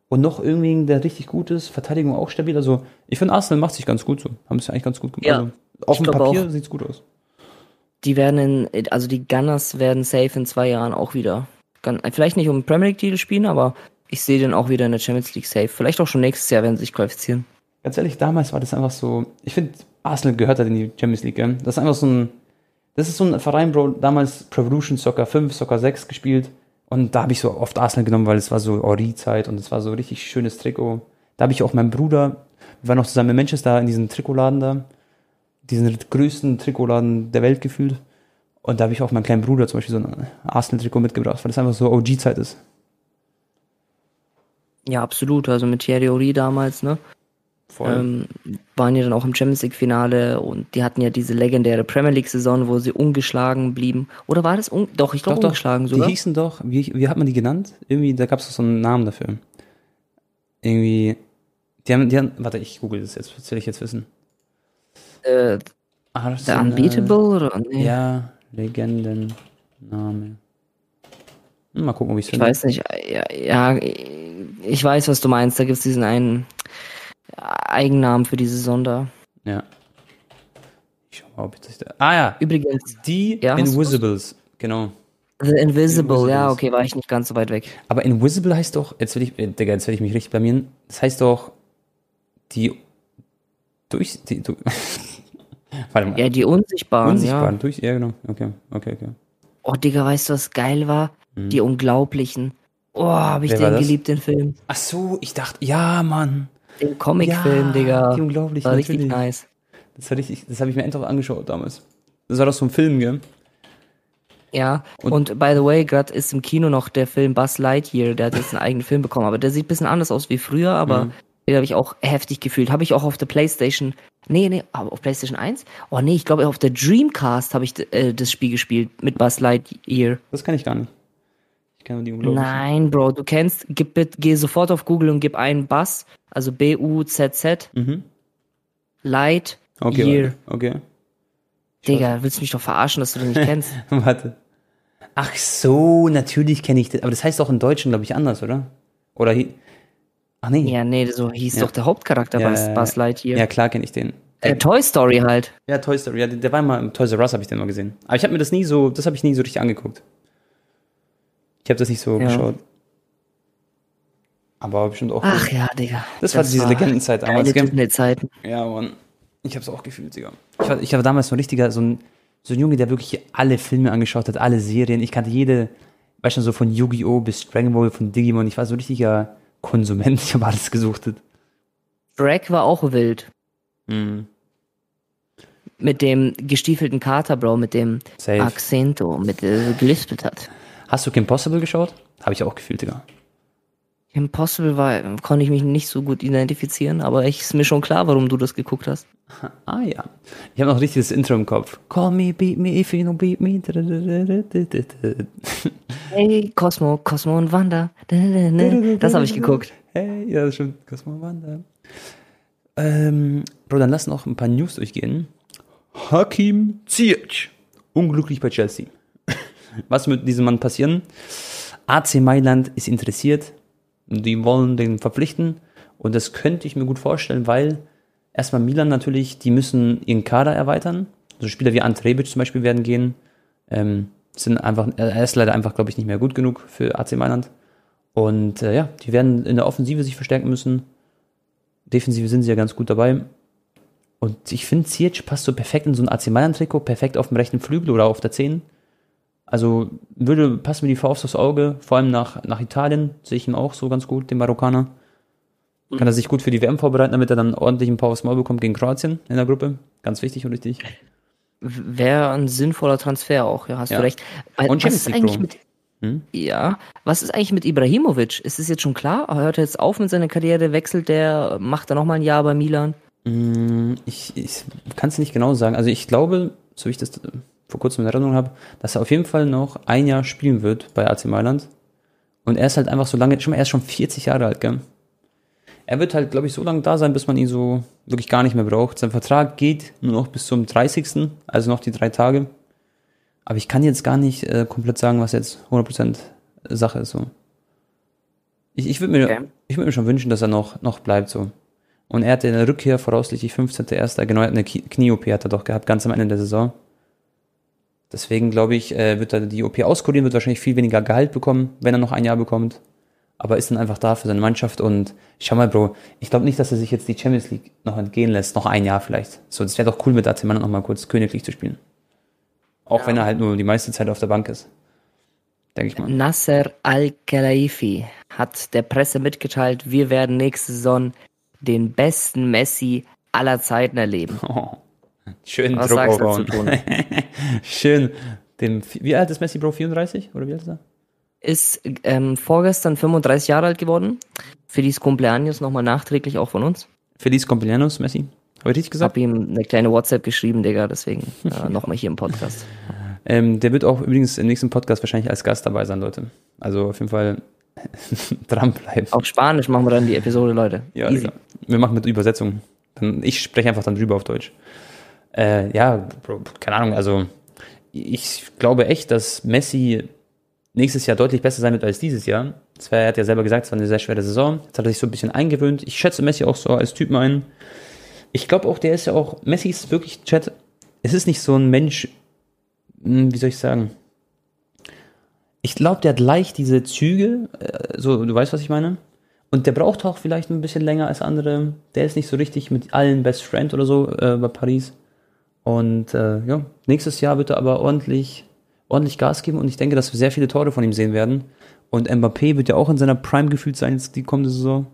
B: und noch irgendwie, der richtig gut ist. Verteidigung auch stabil. Also ich finde, Arsenal macht sich ganz gut so. Haben es ja eigentlich ganz gut gemacht. Ja, also, auf dem Papier sieht es gut aus
A: die werden in, also die Gunners werden safe in zwei Jahren auch wieder, vielleicht nicht um Premier League Titel spielen, aber ich sehe den auch wieder in der Champions League safe. Vielleicht auch schon nächstes Jahr, wenn sie sich qualifizieren.
B: Ganz ehrlich, damals war das einfach so, ich finde, Arsenal gehört halt in die Champions League, gell? Das ist einfach so ein, das ist so ein Verein, Bro, damals Revolution Soccer 5, Soccer 6 gespielt und da habe ich so oft Arsenal genommen, weil es war so Ori-Zeit und es war so richtig schönes Trikot. Da habe ich auch meinen Bruder, wir waren noch zusammen in Manchester in diesem Trikotladen da diesen größten Trikotladen der Welt gefühlt. Und da habe ich auch meinem kleinen Bruder zum Beispiel so ein Arsenal-Trikot mitgebracht, weil das einfach so OG-Zeit ist.
A: Ja, absolut. Also mit Thierry Ori damals, ne? Voll. Ähm, waren ja dann auch im Champions League-Finale und die hatten ja diese legendäre Premier League-Saison, wo sie ungeschlagen blieben. Oder war das? Un doch, ich glaube ungeschlagen
B: doch. sogar. Die hießen doch, wie, wie hat man die genannt? Irgendwie, da gab es so einen Namen dafür. Irgendwie, die haben, die haben, warte, ich google das jetzt, was will ich jetzt wissen?
A: Äh, The Unbeatable oder?
B: Nee. Ja, Legendenname. Mal gucken, ob
A: ich es finde. Ich weiß nicht, ja, ja, ich weiß, was du meinst. Da gibt es diesen einen Eigennamen für diese Sonder.
B: Ja. Ich schau mal, ob ich das da. Ah ja.
A: Übrigens.
B: Die ja, Invisibles, genau.
A: The Invisible, Invisibles. ja, okay, war ich nicht ganz so weit weg.
B: Aber Invisible heißt doch, jetzt will ich, äh, Digga, jetzt will ich mich richtig blamieren. Das heißt doch, die durch, die, du, *laughs*
A: Warte mal. Ja, die Unsichtbaren. Unsichtbaren,
B: ja. durch, ja, genau. Okay, okay, okay.
A: Oh, Digga, weißt du, was geil war? Mhm. Die Unglaublichen. Oh, hab ich Wer den geliebt, den Film.
B: Ach so, ich dachte, ja, Mann.
A: Den Comicfilm, ja, Digga.
B: Die Unglaublichen,
A: war richtig nice.
B: Das, hatte ich, das habe ich mir endlich angeschaut damals. Das war doch so ein Film, gell?
A: Ja, und, und by the way, gerade ist im Kino noch der Film Buzz Lightyear, der hat jetzt einen eigenen Film bekommen, aber der sieht ein bisschen anders aus wie früher, aber mhm. den habe ich auch heftig gefühlt. Habe ich auch auf der Playstation Nee, nee, aber auf PlayStation 1? Oh nee, ich glaube auf der Dreamcast habe ich äh, das Spiel gespielt mit Buzz Lightyear.
B: Das kann ich gar nicht.
A: Ich kenne die unglaublich. Nein, Bro, du kennst, gib, geh sofort auf Google und gib einen Buzz, also B-U-Z-Z, mhm. Light
B: okay, Year. Okay.
A: Digga, willst du mich doch verarschen, dass du den nicht *laughs* kennst?
B: warte. Ach so, natürlich kenne ich das. Aber das heißt auch im Deutschen, glaube ich, anders, oder? Oder
A: Ach nee. Ja, nee, so hieß ja. doch der Hauptcharakter ja, Buzz, Buzz Lightyear.
B: Ja, klar kenne ich den.
A: Äh, Toy Story halt.
B: Ja, Toy Story. Ja, der war immer im Toys R Us, habe ich den mal gesehen. Aber ich habe mir das nie so, das habe ich nie so richtig angeguckt. Ich habe das nicht so ja. geschaut. Aber bestimmt auch.
A: Ach gut. ja, Digga.
B: Das, das war diese Legendenzeit damals.
A: Geile Zeiten.
B: Ja, Mann. Ich habe es auch gefühlt, Digga. Ich war, ich war damals so ein richtiger, so ein, so ein Junge, der wirklich alle Filme angeschaut hat, alle Serien. Ich kannte jede, weißt du, so von Yu-Gi-Oh! bis Dragon Ball, von Digimon. Ich war so ein richtiger Konsument. *laughs* Ich habe alles gesuchtet.
A: Shrek war auch wild. Mhm. Mit dem gestiefelten Kater, Bro, mit dem Safe. Accento, mit der gelispelt hat.
B: Hast du Kim Possible geschaut? Habe ich auch gefühlt, Digga.
A: Impossible war, konnte ich mich nicht so gut identifizieren, aber ich ist mir schon klar, warum du das geguckt hast. *laughs*
B: Ah ja. Ich habe noch richtig das Intro im Kopf. Call me, beat me, if you don't beat me. *laughs*
A: Hey, Cosmo, Cosmo und Wanda. Das habe ich geguckt.
B: Hey, ja, das stimmt. Cosmo und Wanda. Ähm, Bro, dann lass noch ein paar News durchgehen. Hakim Ziyech. Unglücklich bei Chelsea. Was wird diesem Mann passieren? AC Mailand ist interessiert Die wollen den verpflichten und das könnte ich mir gut vorstellen, weil erstmal Milan natürlich, die müssen ihren Kader erweitern. Also Spieler wie Ante Rebic zum Beispiel werden gehen. Ähm, sind einfach, er ist leider einfach, glaube ich, nicht mehr gut genug für AC Mailand. Und äh, ja, die werden in der Offensive sich verstärken müssen. Defensive sind sie ja ganz gut dabei. Und ich finde, Ziyech passt so perfekt in so ein AC Mailand-Trikot, perfekt auf dem rechten Flügel oder auf der 10. Also würde, passt mir die Faust aufs Auge, vor allem nach, nach Italien sehe ich ihn auch so ganz gut, den Marokkaner. Kann er sich gut für die WM vorbereiten, damit er dann ordentlich ein paar aufs Maul bekommt gegen Kroatien in der Gruppe. Ganz wichtig und richtig.
A: Wäre ein sinnvoller Transfer auch, ja, hast ja. du recht. Und was ist eigentlich mit, hm? Ja, was ist eigentlich mit Ibrahimovic? Ist es jetzt schon klar? Hört er jetzt auf mit seiner Karriere? Wechselt der? Macht er nochmal ein Jahr bei Milan?
B: Hm, ich, ich kann es nicht genau sagen. Also ich glaube, so wie ich das vor kurzem in Erinnerung habe, dass er auf jeden Fall noch ein Jahr spielen wird bei AC Mailand. Und er ist halt einfach so lange, schon mal, er ist schon 40 Jahre alt, gell? Er wird halt, glaube ich, so lange da sein, bis man ihn so wirklich gar nicht mehr braucht. Sein Vertrag geht nur noch bis zum 30., also noch die drei Tage. Aber ich kann jetzt gar nicht äh, komplett sagen, was jetzt 100% Sache ist. So. Ich, ich würde mir, okay. ich würd mir schon wünschen, dass er noch, noch bleibt so. Und er hatte eine Rückkehr voraussichtlich 15.01. Genau, eine Knie-OP hat er doch gehabt, ganz am Ende der Saison. Deswegen glaube ich, äh, wird er die OP auskurieren, wird wahrscheinlich viel weniger Gehalt bekommen, wenn er noch ein Jahr bekommt aber ist dann einfach da für seine Mannschaft und schau mal, Bro, ich glaube nicht, dass er sich jetzt die Champions League noch entgehen lässt, noch ein Jahr vielleicht. So, das wäre doch cool mit AC Mailand noch mal kurz königlich zu spielen. Auch ja. wenn er halt nur die meiste Zeit auf der Bank ist. Denke ich mal.
A: Nasser Al-Khelaifi hat der Presse mitgeteilt, wir werden nächste Saison den besten Messi aller Zeiten erleben. Oh, *laughs*
B: schön Was Druck aufbauen. *laughs* schön. Dem, wie alt ist Messi, Bro? 34? Oder wie alt ist er?
A: ist ähm, vorgestern 35 Jahre alt geworden. Feliz Cumpleaños nochmal nachträglich auch von uns.
B: Feliz Cumpleaños, Messi. Habe ich richtig gesagt?
A: Ich habe ihm eine kleine WhatsApp geschrieben, Digga, deswegen äh, *laughs* nochmal hier im Podcast.
B: Ähm, der wird auch übrigens im nächsten Podcast wahrscheinlich als Gast dabei sein, Leute. Also auf jeden Fall *laughs* dranbleiben.
A: Auf Spanisch machen wir dann die Episode, Leute.
B: Ja, Easy. Digga. wir machen mit Übersetzung. Ich spreche einfach dann drüber auf Deutsch. Äh, ja, keine Ahnung, also ich glaube echt, dass Messi nächstes Jahr deutlich besser sein wird als dieses Jahr. Er hat ja selber gesagt, es war eine sehr schwere Saison. Jetzt hat er sich so ein bisschen eingewöhnt. Ich schätze Messi auch so als Typen ein. Ich glaube auch, der ist ja auch, Messi ist wirklich, Chat, es ist nicht so ein Mensch, hm, wie soll ich sagen? Ich glaube, der hat leicht diese Züge, äh, so, du weißt, was ich meine? Und der braucht auch vielleicht ein bisschen länger als andere. Der ist nicht so richtig mit allen Best Friend oder so äh, bei Paris. Und äh, ja, nächstes Jahr wird er aber ordentlich ordentlich Gas geben und ich denke, dass wir sehr viele Tore von ihm sehen werden. Und Mbappé wird ja auch in seiner Prime gefühlt sein, jetzt die kommende Saison,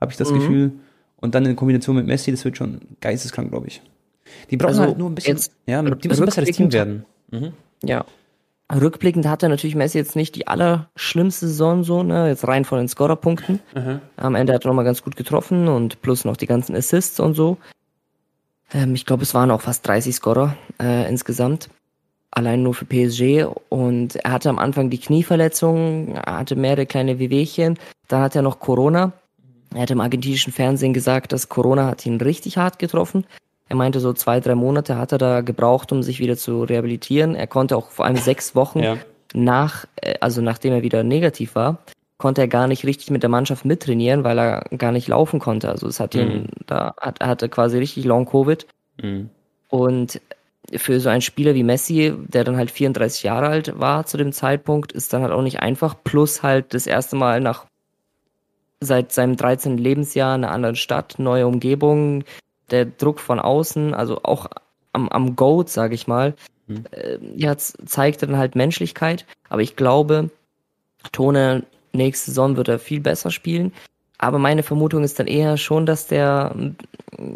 B: habe ich das mhm. Gefühl. Und dann in Kombination mit Messi, das wird schon geisteskrank, glaube ich. Die brauchen also halt nur ein bisschen, jetzt, ja, die müssen ein besseres Team werden.
A: Mhm. Ja. Rückblickend hat er natürlich Messi jetzt nicht die allerschlimmste Saison so, ne, jetzt rein von den Scorerpunkten. Mhm. Am Ende hat er nochmal ganz gut getroffen und plus noch die ganzen Assists und so. Ähm, ich glaube, es waren auch fast 30 Scorer äh, insgesamt allein nur für PSG und er hatte am Anfang die Knieverletzung, er hatte mehrere kleine Wehwehchen, dann hat er noch Corona. Er hat im argentinischen Fernsehen gesagt, dass Corona hat ihn richtig hart getroffen. Er meinte, so zwei, drei Monate hat er da gebraucht, um sich wieder zu rehabilitieren. Er konnte auch vor allem *laughs* sechs Wochen ja. nach, äh, also nachdem er wieder negativ war, konnte er gar nicht richtig mit der Mannschaft mittrainieren, weil er gar nicht laufen konnte. Also es hat ihn, mhm. da hat, er hatte quasi richtig Long Covid. Mhm. Und für so einen Spieler wie Messi, der dann halt 34 Jahre alt war zu dem Zeitpunkt, ist dann halt auch nicht einfach. Plus halt das erste Mal nach seit seinem 13. Lebensjahr in einer anderen Stadt, neue Umgebung, der Druck von außen, also auch am, am Goat, sage ich mal, mhm. äh, ja, zeigt dann halt Menschlichkeit. Aber ich glaube, Tone nächste Saison wird er viel besser spielen. Aber meine Vermutung ist dann eher schon, dass der,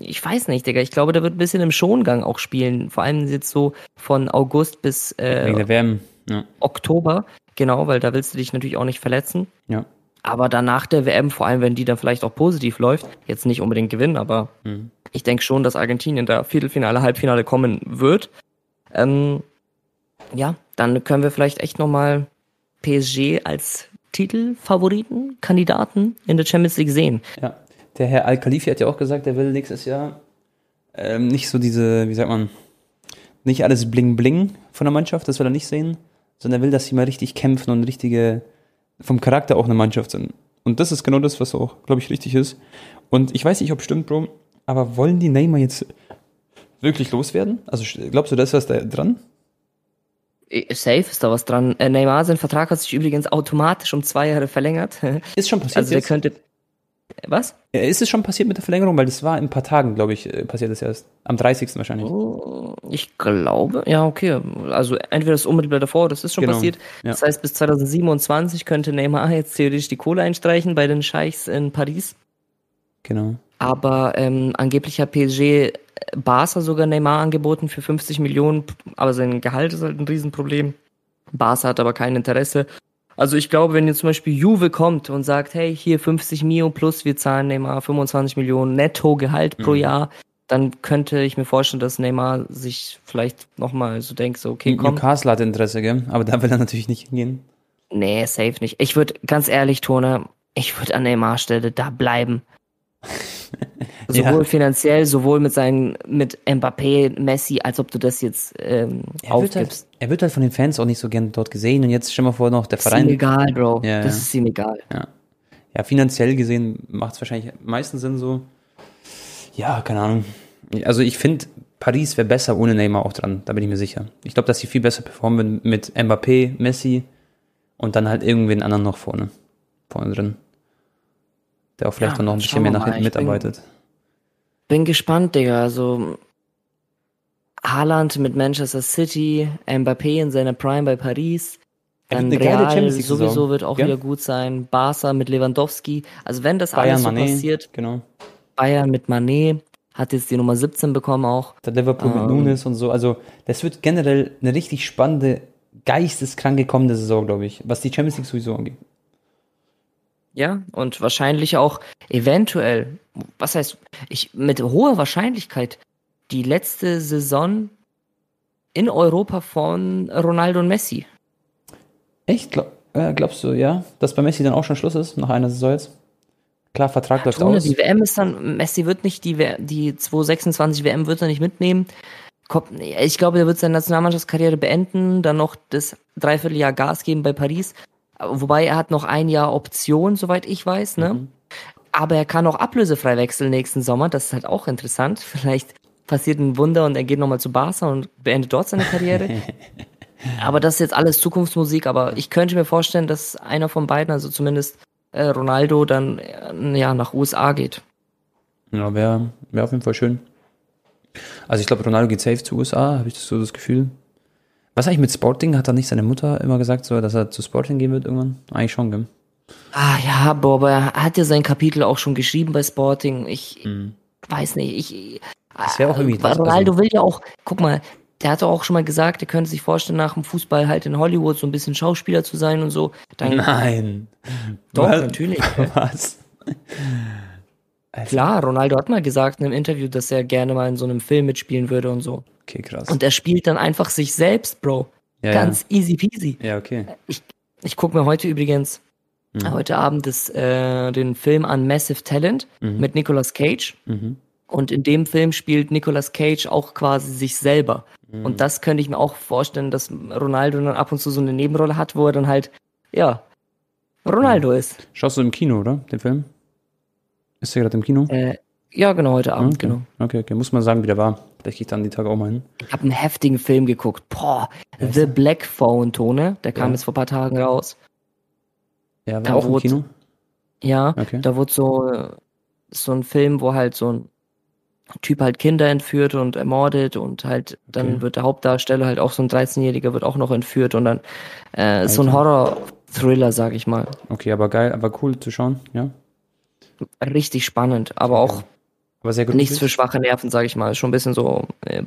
A: ich weiß nicht, Digga, ich glaube, der wird ein bisschen im Schongang auch spielen. Vor allem jetzt so von August bis äh, ja. Oktober. Genau, weil da willst du dich natürlich auch nicht verletzen.
B: Ja.
A: Aber danach der WM, vor allem wenn die dann vielleicht auch positiv läuft, jetzt nicht unbedingt gewinnen, aber mhm. ich denke schon, dass Argentinien da Viertelfinale, Halbfinale kommen wird. Ähm, ja, dann können wir vielleicht echt nochmal PSG als Titelfavoriten, Kandidaten in der Champions League sehen.
B: Ja, der Herr Al-Khalifi hat ja auch gesagt, er will nächstes Jahr ähm, nicht so diese, wie sagt man, nicht alles bling-bling von der Mannschaft, das will er nicht sehen, sondern er will, dass sie mal richtig kämpfen und richtige, vom Charakter auch eine Mannschaft sind. Und das ist genau das, was auch, glaube ich, richtig ist. Und ich weiß nicht, ob stimmt, Bro, aber wollen die Neymar jetzt wirklich loswerden? Also glaubst du, da ist was da dran?
A: Äh, safe ist da was dran. Äh, Neymar, sein Vertrag hat sich übrigens automatisch um zwei Jahre verlängert. *laughs*
B: Ist schon passiert.
A: Also der jetzt? könnte. Was?
B: Ja, ist es schon passiert mit der Verlängerung? Weil das war in ein paar Tagen, glaube ich, äh, passiert das erst. Am 30. wahrscheinlich.
A: Oh, ich glaube, ja, okay. Also entweder das unmittelbar davor, das ist schon genau. passiert. Ja. Das heißt, bis 2027 könnte Neymar jetzt theoretisch die Kohle einstreichen bei den Scheichs in Paris.
B: Genau.
A: Aber ähm, angeblich hat PSG Barca sogar Neymar angeboten für 50 Millionen, aber sein Gehalt ist halt ein Riesenproblem. Barca hat aber kein Interesse. Also ich glaube, wenn jetzt zum Beispiel Juve kommt und sagt, hey, hier 50 Mio plus, wir zahlen Neymar 25 Millionen netto Gehalt pro mhm. Jahr, dann könnte ich mir vorstellen, dass Neymar sich vielleicht nochmal so denkt, so, okay, komm.
B: Newcastle hat Interesse, gell? Aber da will er natürlich nicht hingehen.
A: Nee, safe nicht. Ich würde, ganz ehrlich, Tone, ich würde an Neymar Stelle da bleiben. *laughs* sowohl ja. finanziell, sowohl mit seinen, mit Mbappé, Messi, als ob du das jetzt ähm,
B: er aufgibst. Wird halt, er wird halt von den Fans auch nicht so gern dort gesehen und jetzt stell mal vor, noch der Verein.
A: Ist ihm egal, Bro. Ja, das ja. ist ihm egal.
B: Ja, ja finanziell gesehen macht es wahrscheinlich am meisten Sinn so. Ja, keine Ahnung. Also ich finde, Paris wäre besser ohne Neymar auch dran, da bin ich mir sicher. Ich glaube, dass sie viel besser performen mit Mbappé, Messi und dann halt irgendwen anderen noch vorne. Vorne drin der auch vielleicht ja, dann noch ein bisschen mehr nach hinten mitarbeitet.
A: Bin, bin gespannt, Digga. Also Haaland mit Manchester City, Mbappé in seiner Prime bei Paris. Dann Real sowieso wird auch ja. wieder gut sein. Barca mit Lewandowski. Also wenn das Bayern, alles so Mané, passiert.
B: Genau.
A: Bayern mit Mané hat jetzt die Nummer 17 bekommen auch.
B: Der Liverpool ähm, mit Nunes und so. Also das wird generell eine richtig spannende, geisteskranke kommende Saison, glaube ich, was die Champions League sowieso angeht.
A: Ja, und wahrscheinlich auch eventuell, was heißt, ich mit hoher Wahrscheinlichkeit die letzte Saison in Europa von Ronaldo und Messi.
B: Echt? Glaub, äh, glaubst du, ja, dass bei Messi dann auch schon Schluss ist, nach einer Saison jetzt? Klar, Vertrag läuft aus.
A: Die WM ist dann, Messi wird nicht die, die 226 WM wird er nicht mitnehmen. Ich glaube, er wird seine Nationalmannschaftskarriere beenden, dann noch das Dreivierteljahr Gas geben bei Paris Wobei er hat noch ein Jahr Option, soweit ich weiß, ne? Mhm. Aber er kann auch ablösefrei wechseln nächsten Sommer. Das ist halt auch interessant. *laughs* Vielleicht passiert ein Wunder und er geht nochmal zu Barca und beendet dort seine Karriere. *laughs* aber das ist jetzt alles Zukunftsmusik. Aber ich könnte mir vorstellen, dass einer von beiden, also zumindest äh, Ronaldo, dann äh, ja nach USA geht.
B: Ja, wäre wär auf jeden Fall schön. Also ich glaube, Ronaldo geht safe zu USA, habe ich so das Gefühl. Was eigentlich mit Sporting? Hat da nicht seine Mutter immer gesagt, so, dass er zu Sporting gehen wird irgendwann? Eigentlich schon, gell?
A: Ah ja, boah, aber er hat ja sein Kapitel auch schon geschrieben bei Sporting. Ich mhm. weiß nicht, ich.
B: Das wäre auch irgendwie.
A: Äh, Ronaldo also. will ja auch, guck mal, der hat doch auch schon mal gesagt, er könnte sich vorstellen, nach dem Fußball halt in Hollywood so ein bisschen Schauspieler zu sein und so.
B: Dann, Nein.
A: Doch, Was? natürlich. *laughs* Was? Also. Klar, Ronaldo hat mal gesagt in einem Interview, dass er gerne mal in so einem Film mitspielen würde und so.
B: Okay, krass.
A: Und er spielt dann einfach sich selbst, Bro. Ja, Ganz ja. easy peasy.
B: Ja, okay.
A: Ich, ich gucke mir heute übrigens, mhm. heute Abend das, äh, den Film an Massive Talent mhm. mit Nicolas Cage. Mhm. Und in dem Film spielt Nicolas Cage auch quasi sich selber. Mhm. Und das könnte ich mir auch vorstellen, dass Ronaldo dann ab und zu so eine Nebenrolle hat, wo er dann halt, ja, Ronaldo mhm. ist.
B: Schaust du im Kino, oder? Den Film? Ist der gerade im Kino?
A: Äh, ja, genau, heute Abend,
B: okay.
A: genau.
B: Okay, okay. Muss man sagen, wie der war. Vielleicht gehe ich dann die Tage auch mal hin.
A: Ich habe einen heftigen Film geguckt. Boah, ja, The Black Phone, Tone. Der kam ja. jetzt vor ein paar Tagen raus.
B: Ja, war da auch wurde, im Kino?
A: Ja, okay. da wurde so, so ein Film, wo halt so ein Typ halt Kinder entführt und ermordet und halt dann okay. wird der Hauptdarsteller halt auch so ein 13-Jähriger wird auch noch entführt und dann äh, so ein Horror-Thriller, sag ich mal.
B: Okay, aber geil, aber cool zu schauen, ja
A: richtig spannend, aber auch aber nichts für schwache Nerven, sage ich mal. Schon ein bisschen so äh,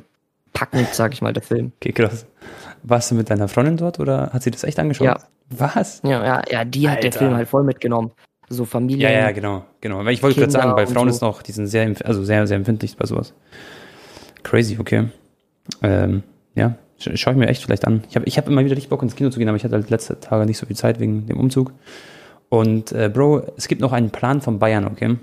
A: packend, sage ich mal, der Film.
B: Okay, krass. Warst du mit deiner Freundin dort oder hat sie das echt angeschaut?
A: Ja.
B: Was?
A: Ja, ja, ja, die Alter. hat der Film halt voll mitgenommen. So Familie.
B: Ja, ja, genau, genau. Ich wollte gerade sagen, bei Frauen so. ist noch, die sind sehr, also sehr, sehr empfindlich bei sowas. Crazy, okay. Ähm, ja, schaue ich mir echt vielleicht an. Ich habe ich hab immer wieder richtig Bock ins Kino zu gehen, aber ich hatte halt letzte Tage nicht so viel Zeit wegen dem Umzug. Und äh, Bro, es gibt noch einen Plan von Bayern, okay?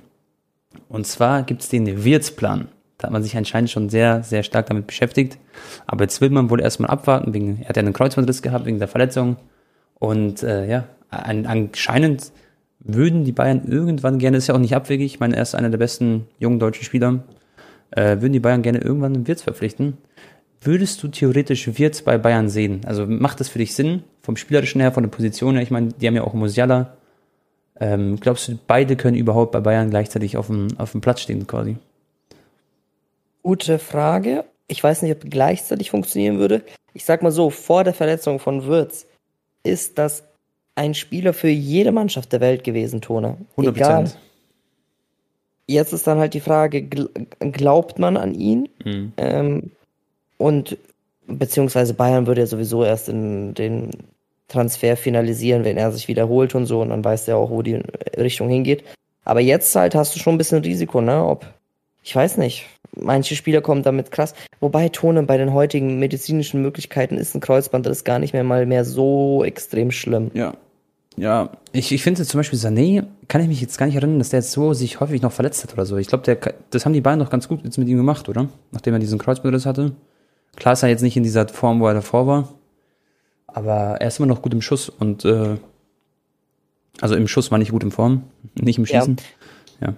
B: Und zwar gibt es den Wirtsplan. Da hat man sich anscheinend schon sehr, sehr stark damit beschäftigt. Aber jetzt will man wohl erstmal abwarten, wegen, er hat ja einen Kreuzbandriss gehabt wegen der Verletzung. Und äh, ja, an, anscheinend würden die Bayern irgendwann gerne, ist ja auch nicht abwegig, ich meine, er ist einer der besten jungen deutschen Spieler, äh, würden die Bayern gerne irgendwann einen Wirtz verpflichten. Würdest du theoretisch Wirtz bei Bayern sehen? Also macht das für dich Sinn, vom Spielerischen her, von der Position her? Ich meine, die haben ja auch Musiala. Ähm, glaubst du, beide können überhaupt bei Bayern gleichzeitig auf dem, auf dem Platz stehen quasi?
A: Gute Frage. Ich weiß nicht, ob gleichzeitig funktionieren würde. Ich sag mal so, vor der Verletzung von Wirtz ist das ein Spieler für jede Mannschaft der Welt gewesen, Tone. 100%. Egal. Jetzt ist dann halt die Frage, glaubt man an ihn? Mhm. Ähm, und beziehungsweise Bayern würde ja sowieso erst in den Transfer finalisieren, wenn er sich wiederholt und so, und dann weiß er auch, wo die Richtung hingeht. Aber jetzt halt hast du schon ein bisschen Risiko, ne? Ob, ich weiß nicht, manche Spieler kommen damit krass. Wobei Tone bei den heutigen medizinischen Möglichkeiten ist ein Kreuzband, das ist gar nicht mehr mal mehr so extrem schlimm.
B: Ja. Ja, ich, ich finde zum Beispiel Sané, kann ich mich jetzt gar nicht erinnern, dass der jetzt so sich häufig noch verletzt hat oder so. Ich glaube, das haben die beiden doch ganz gut jetzt mit ihm gemacht, oder? Nachdem er diesen Kreuzbandriss hatte. Klar ist er jetzt nicht in dieser Form, wo er davor war. Aber er ist immer noch gut im Schuss und äh, also im Schuss war nicht gut in Form, nicht im Schießen. Ja. ja.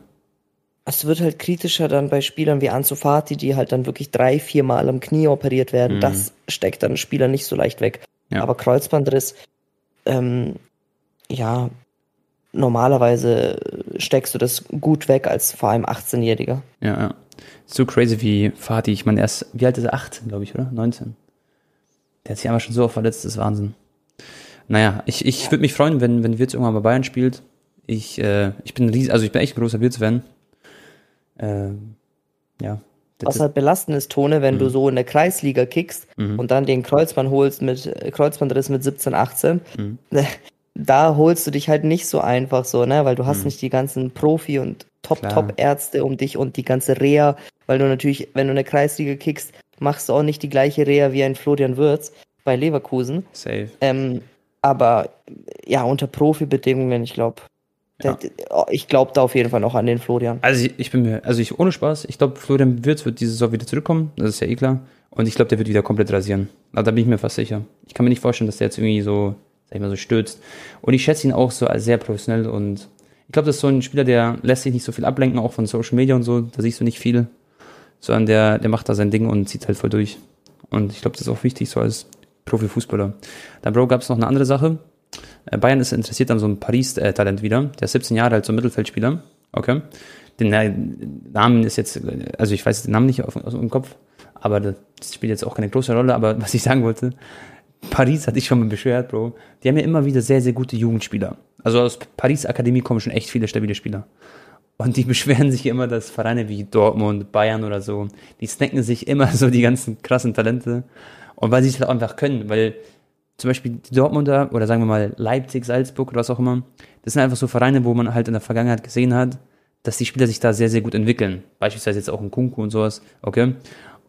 A: Es wird halt kritischer dann bei Spielern wie Ansu Fati, die halt dann wirklich drei, vier Mal am Knie operiert werden. Mhm. Das steckt dann Spieler nicht so leicht weg. Ja. Aber Kreuzbandriss, ähm, ja, normalerweise steckst du das gut weg als vor allem 18-Jähriger.
B: Ja, ja. So crazy wie Fatih. Ich meine, er ist, wie alt ist er? 18, glaube ich, oder? 19. Der hat sich einmal schon so verletzt, das ist Wahnsinn. Naja, ich, ich würde mich freuen, wenn, wenn Wirtz irgendwann bei Bayern spielt. Ich, äh, ich bin riesig, also ich bin echt ein großer Wirtz-Fan. Äh, ja.
A: Was halt belastend ist, Tone, wenn mhm. du so in der Kreisliga kickst mhm. und dann den Kreuzband holst mit Kreuzbandriss mit 17, 18, mhm. *laughs* da holst du dich halt nicht so einfach so, ne? Weil du hast mhm. nicht die ganzen Profi- und Top-Top-Ärzte um dich und die ganze Reha, weil du natürlich, wenn du in der Kreisliga kickst, machst du auch nicht die gleiche Reha wie ein Florian Würz bei Leverkusen.
B: Safe.
A: Ähm, aber ja, unter Profi-Bedingungen, ich glaube, ja. ich glaube da auf jeden Fall noch an den Florian.
B: Also ich, ich bin mir, also ich ohne Spaß, ich glaube, Florian Würz wird diese Saison wieder zurückkommen, das ist ja eh klar. Und ich glaube, der wird wieder komplett rasieren. Also da bin ich mir fast sicher. Ich kann mir nicht vorstellen, dass der jetzt irgendwie so, sag ich mal, so stürzt. Und ich schätze ihn auch so als sehr professionell und ich glaube, das ist so ein Spieler, der lässt sich nicht so viel ablenken, auch von Social Media und so, da siehst du nicht viel sondern der, der macht da sein Ding und zieht halt voll durch. Und ich glaube, das ist auch wichtig, so als Profifußballer. Dann, Bro, gab es noch eine andere Sache. Äh, Bayern ist interessiert an so einem Paris-Talent wieder. Der ist 17 Jahre alt, so ein Mittelfeldspieler. Okay. Den Namen ist jetzt, also ich weiß den Namen nicht aus, aus dem Kopf, aber das spielt jetzt auch keine große Rolle. Aber was ich sagen wollte, Paris hatte ich schon mal beschwert, Bro. Die haben ja immer wieder sehr, sehr gute Jugendspieler. Also aus Paris Akademie kommen schon echt viele stabile Spieler. Und die *laughs* beschweren sich immer, dass Vereine wie Dortmund, Bayern oder so, die snacken sich immer so die ganzen krassen Talente. Und weil sie es halt einfach können, weil zum Beispiel die Dortmunder oder sagen wir mal Leipzig, Salzburg oder was auch immer, das sind einfach so Vereine, wo man halt in der Vergangenheit gesehen hat, dass die Spieler sich da sehr, sehr gut entwickeln. Beispielsweise jetzt auch ein Kunku und sowas, okay?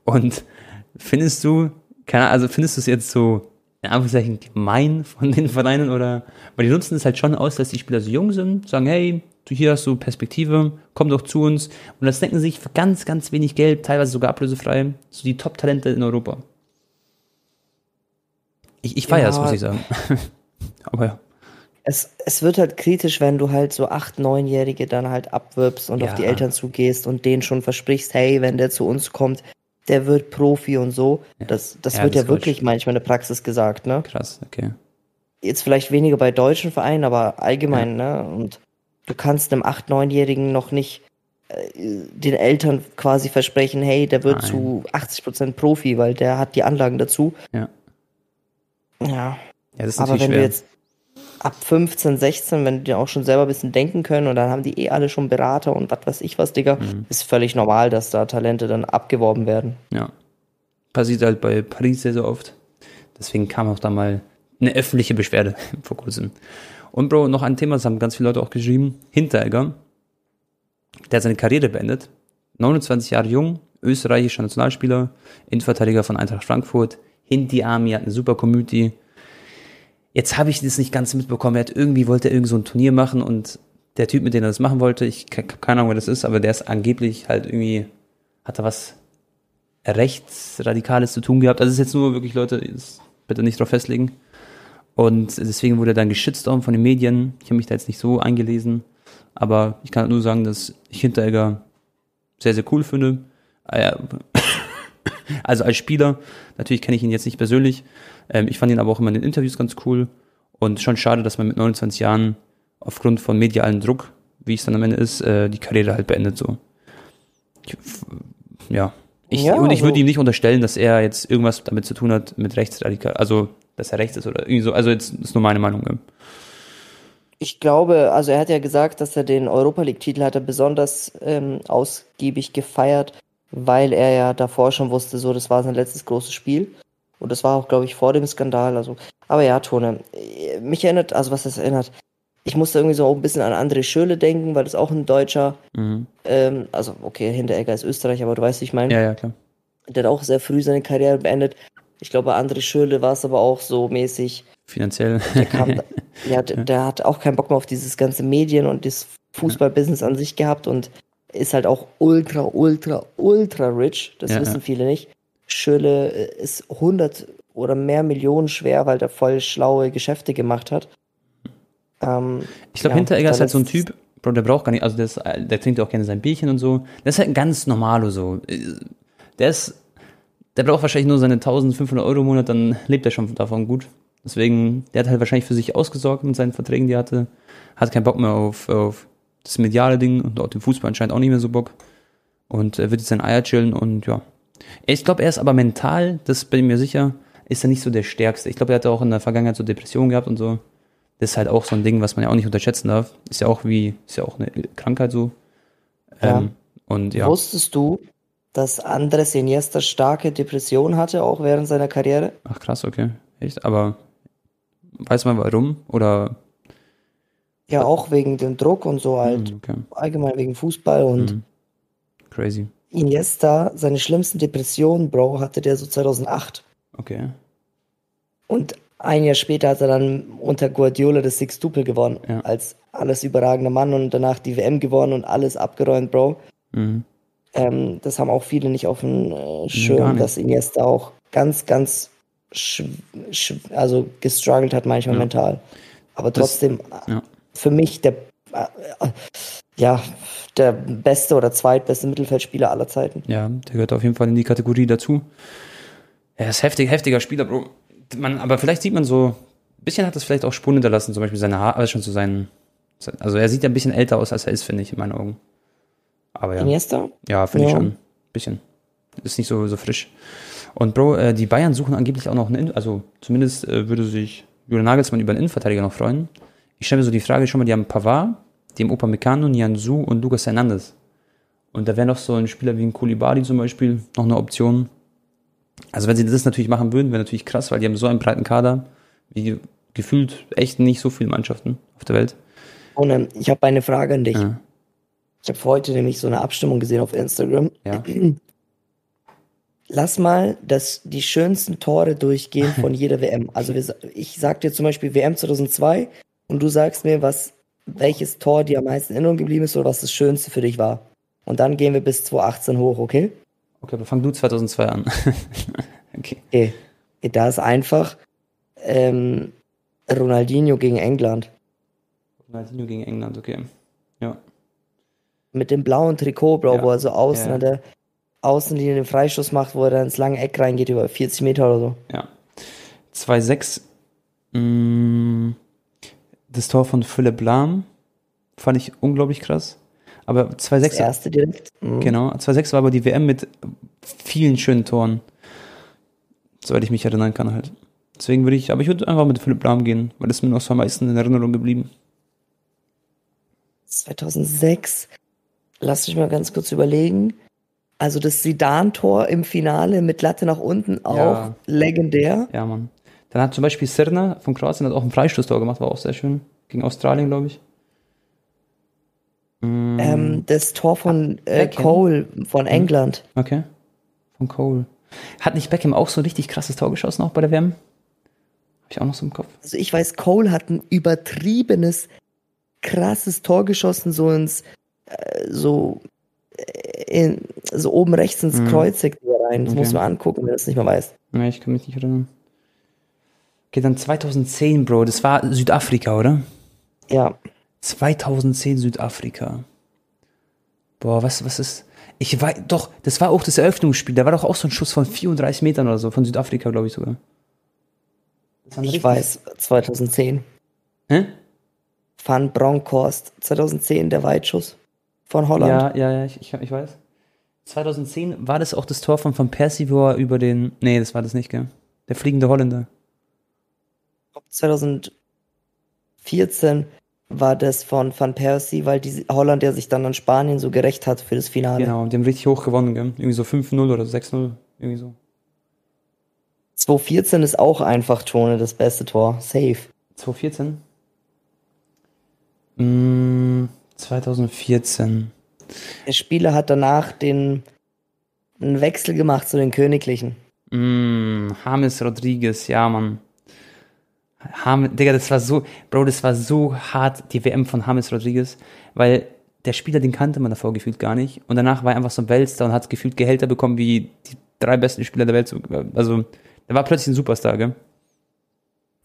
B: Und findest du, keine Ahnung, also findest du es jetzt so, in Anführungszeichen, gemein von den Vereinen oder, weil die nutzen es halt schon aus, dass die Spieler so jung sind, sagen, hey, du hier hast du Perspektive, komm doch zu uns. Und das denken sich für ganz, ganz wenig Geld, teilweise sogar ablösefrei, so die Top-Talente in Europa. Ich, ich feiere ja, das, muss ich sagen. *laughs* Aber ja.
A: Es, es wird halt kritisch, wenn du halt so acht, neunjährige dann halt abwirbst und ja. auf die Eltern zugehst und denen schon versprichst, hey, wenn der zu uns kommt, der wird Profi und so. Ja. Das, das ja, wird das ja wirklich gut. manchmal in der Praxis gesagt, ne?
B: Krass, okay.
A: Jetzt vielleicht weniger bei deutschen Vereinen, aber allgemein, ne? Und du kannst einem 8-, 9-Jährigen noch nicht äh, den Eltern quasi versprechen, hey, der wird Nein. zu 80% Profi, weil der hat die Anlagen dazu.
B: Ja.
A: Ja. ja das ist Aber wenn schwer. du jetzt ab 15, 16, wenn die auch schon selber ein bisschen denken können und dann haben die eh alle schon Berater und was weiß ich was, Digga, mhm. ist völlig normal, dass da Talente dann abgeworben werden.
B: Ja. Passiert halt bei Paris sehr, sehr oft. Deswegen kam auch da mal eine öffentliche Beschwerde *laughs* vor kurzem. Und Bro, noch ein Thema, das haben ganz viele Leute auch geschrieben. Hinteregger, der hat seine Karriere beendet. 29 Jahre jung, österreichischer Nationalspieler, Innenverteidiger von Eintracht Frankfurt. Hinti Army hat eine super Community. Jetzt habe ich das nicht ganz mitbekommen. Er hat irgendwie wollte er irgendwie so ein Turnier machen und der Typ, mit dem er das machen wollte, ich habe keine Ahnung, wer das ist, aber der ist angeblich halt irgendwie, hat er was Rechtsradikales zu tun gehabt. Also es ist jetzt nur wirklich Leute, bitte nicht drauf festlegen. Und deswegen wurde er dann geschitstormt von den Medien. Ich habe mich da jetzt nicht so eingelesen. Aber ich kann nur sagen, dass ich Hinteregger sehr, sehr cool finde. Ah *coughs* also als Spieler, natürlich kenne ich ihn jetzt nicht persönlich. Ähm, ich fand ihn aber auch immer in den Interviews ganz cool. Und schon schade, dass man mit 29 Jahren aufgrund von medialen Druck, wie es dann am Ende ist, äh, die Karriere halt beendet so. Ich, ja. Ich, ja, und ich würde also ihm nicht unterstellen, dass er jetzt irgendwas damit zu tun hat mit Rechtsradikal, also dass er rechts ist oder irgendwie so. Also jetzt ist nur meine Meinung.
A: Ich glaube, also er hat ja gesagt, dass er den Europa League-Titel hat er besonders ähm, ausgiebig gefeiert, weil er ja davor schon wusste, so das war sein letztes großes Spiel. Und das war auch, glaube ich, vor dem Skandal. Also, aber ja, Tone, mich erinnert, also was das erinnert, ich musste irgendwie so auch ein bisschen an André Schöle denken, weil das auch ein Deutscher, mhm. ähm, also okay, Hinteregger ist Österreich, aber du weißt, wie ich meine.
B: Ja, ja, klar.
A: Der hat auch sehr früh seine Karriere beendet. Ich glaube, André Schöle war es aber auch so mäßig.
B: Finanziell.
A: Der, kam, *laughs* der, der hat auch keinen Bock mehr auf dieses ganze Medien und das Fußballbusiness an sich gehabt und ist halt auch ultra, ultra, ultra rich. Das ja, wissen ja. viele nicht. Schöle äh, ist 100 oder mehr Millionen schwer, weil der voll schlaue Geschäfte gemacht hat.
B: Ähm, ich glaube, ja, Hinteregger ist halt so ein Typ, Bro, der braucht gar nicht, also der, ist, der trinkt auch gerne sein Bierchen und so. Der ist halt ein ganz normalo so. Der ist, der braucht wahrscheinlich nur seine 1500 Euro im Monat, dann lebt er schon davon gut. Deswegen, der hat halt wahrscheinlich für sich ausgesorgt mit seinen Verträgen, die er hatte. Hat keinen Bock mehr auf, auf das mediale Ding und auf den Fußball anscheinend auch nicht mehr so Bock. Und er wird jetzt sein Eier chillen und ja. Ich glaube, er ist aber mental, das bin ich mir sicher, ist er nicht so der Stärkste. Ich glaube, er hatte auch in der Vergangenheit so Depressionen gehabt und so. Das ist halt auch so ein Ding, was man ja auch nicht unterschätzen darf. Ist ja auch wie, ist ja auch eine Krankheit so.
A: Ja. Ähm, und ja. Wusstest du, dass Andres Iniesta starke Depressionen hatte, auch während seiner Karriere?
B: Ach krass, okay. Echt? Aber weiß man warum? Oder
A: ja, auch wegen dem Druck und so halt. Hm, okay. Allgemein wegen Fußball und. Mhm.
B: Crazy.
A: Iniesta, seine schlimmsten Depressionen, Bro, hatte der so 2008.
B: Okay.
A: Und ein Jahr später hat er dann unter Guardiola das Sixtuple gewonnen. Ja. Als alles überragender Mann und danach die WM gewonnen und alles abgeräumt, Bro. Mhm. Ähm, das haben auch viele nicht auf dem äh, Schirm, dass Iniesta auch ganz, ganz also gestruggelt hat manchmal ja. mental. Aber trotzdem, das, ja für mich der, äh, ja, der beste oder zweitbeste Mittelfeldspieler aller Zeiten.
B: Ja, der gehört auf jeden Fall in die Kategorie dazu. Er ist heftig, heftiger Spieler, Bro. Man, aber vielleicht sieht man so, ein bisschen hat das vielleicht auch Spuren hinterlassen, zum Beispiel seine Haare, also schon zu seinen, also er sieht ja ein bisschen älter aus, als er ist, finde ich, in meinen Augen. Aber ja.
A: Iniesta?
B: Ja, finde ja. ich schon. Ein bisschen. Ist nicht so, so frisch. Und Bro, äh, die Bayern suchen angeblich auch noch einen, also zumindest äh, würde sich Julian Nagelsmann über einen Innenverteidiger noch freuen ich stelle mir so die Frage schon mal, die haben Pavard, die haben Upamecano, Nianzu und Lucas Hernandez. Und da wäre noch so ein Spieler wie ein Koulibaly zum Beispiel noch eine Option. Also wenn sie das natürlich machen würden, wäre natürlich krass, weil die haben so einen breiten Kader, wie gefühlt echt nicht so viele Mannschaften auf der Welt.
A: Und ähm, ich habe eine Frage an dich. Ja. Ich habe heute nämlich so eine Abstimmung gesehen auf Instagram.
B: Ja. *clears throat*
A: Lass mal das, die schönsten Tore durchgehen von *laughs* jeder WM. Also wir, ich sag dir zum Beispiel WM 2002, und du sagst mir, was, welches Tor dir am meisten in Erinnerung geblieben ist oder was das Schönste für dich war. Und dann gehen wir bis 2018 hoch, okay?
B: Okay, aber fang du 2002 an. *laughs*
A: okay. okay. Da ist einfach ähm, Ronaldinho gegen England.
B: Ronaldinho gegen England, okay. Ja.
A: Mit dem blauen Trikot, Bro, ja. wo er so außen ja. an der Außenlinie den Freistoß macht, wo er dann ins lange Eck reingeht, über 40 Meter oder so.
B: Ja. 2-6. Mmh das Tor von Philipp Lahm fand ich unglaublich krass. Aber 2-6. Das
A: erste direkt.
B: Mhm. Genau. 2-6 war aber die WM mit vielen schönen Toren. Soweit ich mich erinnern kann halt. Deswegen würde ich, aber ich würde einfach mit Philipp Lahm gehen, weil das mir noch so am meisten in Erinnerung geblieben.
A: 2006. Lass mich mal ganz kurz überlegen. Also das Sidan-Tor im Finale mit Latte nach unten auch ja. legendär.
B: Ja, Mann. Dann hat zum Beispiel Sirna von Kroatien hat auch ein Freistoßtor gemacht, war auch sehr schön. Gegen Australien, glaube ich.
A: Mm. Ähm, das Tor von äh, Cole von mhm. England.
B: Okay. Von Cole. Hat nicht Beckham auch so ein richtig krasses Tor geschossen, auch bei der WM? Hab ich auch noch so im Kopf.
A: Also ich weiß, Cole hat ein übertriebenes, krasses Tor geschossen, so ins, äh, so, äh, in, so oben rechts ins mhm. Kreuzeck rein. Das okay. muss man angucken, wenn du es nicht mehr weißt.
B: Nee, ich kann mich nicht erinnern. Okay, dann 2010, Bro. Das war Südafrika, oder?
A: Ja.
B: 2010 Südafrika. Boah, was, was ist. Ich weiß, doch, das war auch das Eröffnungsspiel. Da war doch auch so ein Schuss von 34 Metern oder so, von Südafrika, glaube ich sogar.
A: Ich weiß, 2010.
B: Hä?
A: Van Bronckhorst, 2010, der Weitschuss von Holland.
B: Ja, ja, ja, ich, ich, ich weiß. 2010 war das auch das Tor von Van Persie, wo er über den. Nee, das war das nicht, gell? Der fliegende Holländer.
A: 2014 war das von Van Persie, weil die Holland ja sich dann an Spanien so gerecht hat für das Finale.
B: Genau, die haben richtig hoch gewonnen, gell? Irgendwie so 5-0 oder 6-0, irgendwie so.
A: 2014 ist auch einfach Tone das beste Tor. Safe.
B: 2014? Mm, 2014.
A: Der Spieler hat danach den einen Wechsel gemacht zu den Königlichen.
B: Mm, James Rodriguez, ja, Mann. Ham, Digga, das war so, Bro, das war so hart, die WM von James Rodriguez, weil der Spieler, den kannte man davor gefühlt gar nicht. Und danach war er einfach so ein Weltstar und hat gefühlt Gehälter bekommen wie die drei besten Spieler der Welt. Also, der war plötzlich ein Superstar, gell?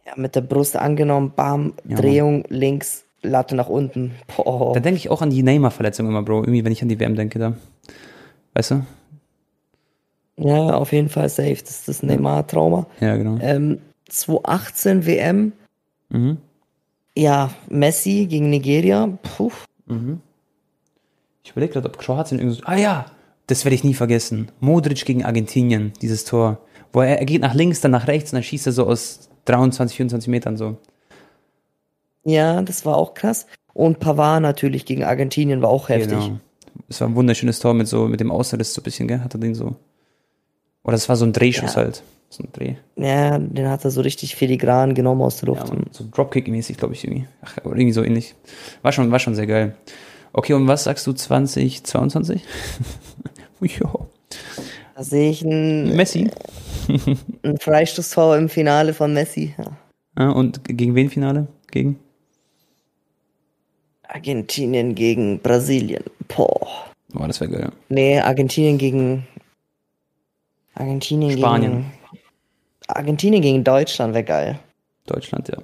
A: Ja, mit der Brust angenommen, bam, ja, Drehung Mann. links, Latte nach unten.
B: Boah. Da denke ich auch an die Neymar-Verletzung immer, Bro. Irgendwie, wenn ich an die WM denke, da. Weißt du?
A: Ja, auf jeden Fall safe. Das ist das Neymar-Trauma.
B: Ja, genau.
A: Ähm, 2018 WM.
B: Mhm.
A: Ja, Messi gegen Nigeria. Puh.
B: Mhm. Ich überlege gerade, ob Kroatien irgendwie so. Ah ja, das werde ich nie vergessen. Modric gegen Argentinien, dieses Tor. Wo er, er geht nach links, dann nach rechts und dann schießt er so aus 23, 24 Metern so.
A: Ja, das war auch krass. Und Pavard natürlich gegen Argentinien war auch heftig. Genau.
B: Es war ein wunderschönes Tor mit so, mit dem Ausriss so ein bisschen, gell? Hat er den so. Oder es war so ein Drehschuss ja. halt. So ein Dreh.
A: Ja, den hat er so richtig filigran genommen aus der Luft.
B: Ja, so Dropkick-mäßig, glaube ich, irgendwie. Ach, irgendwie so ähnlich. War schon, war schon sehr geil. Okay, und was sagst du 2022? *laughs*
A: ja. Da sehe ich einen
B: Messi.
A: ein Freistoßtor im Finale von Messi. Ja.
B: Ah, und gegen wen Finale? Gegen?
A: Argentinien gegen Brasilien. Boah.
B: Boah, das wäre geil.
A: Nee, Argentinien gegen. Argentinien
B: Spanien.
A: gegen. Argentinien gegen Deutschland wäre geil.
B: Deutschland, ja.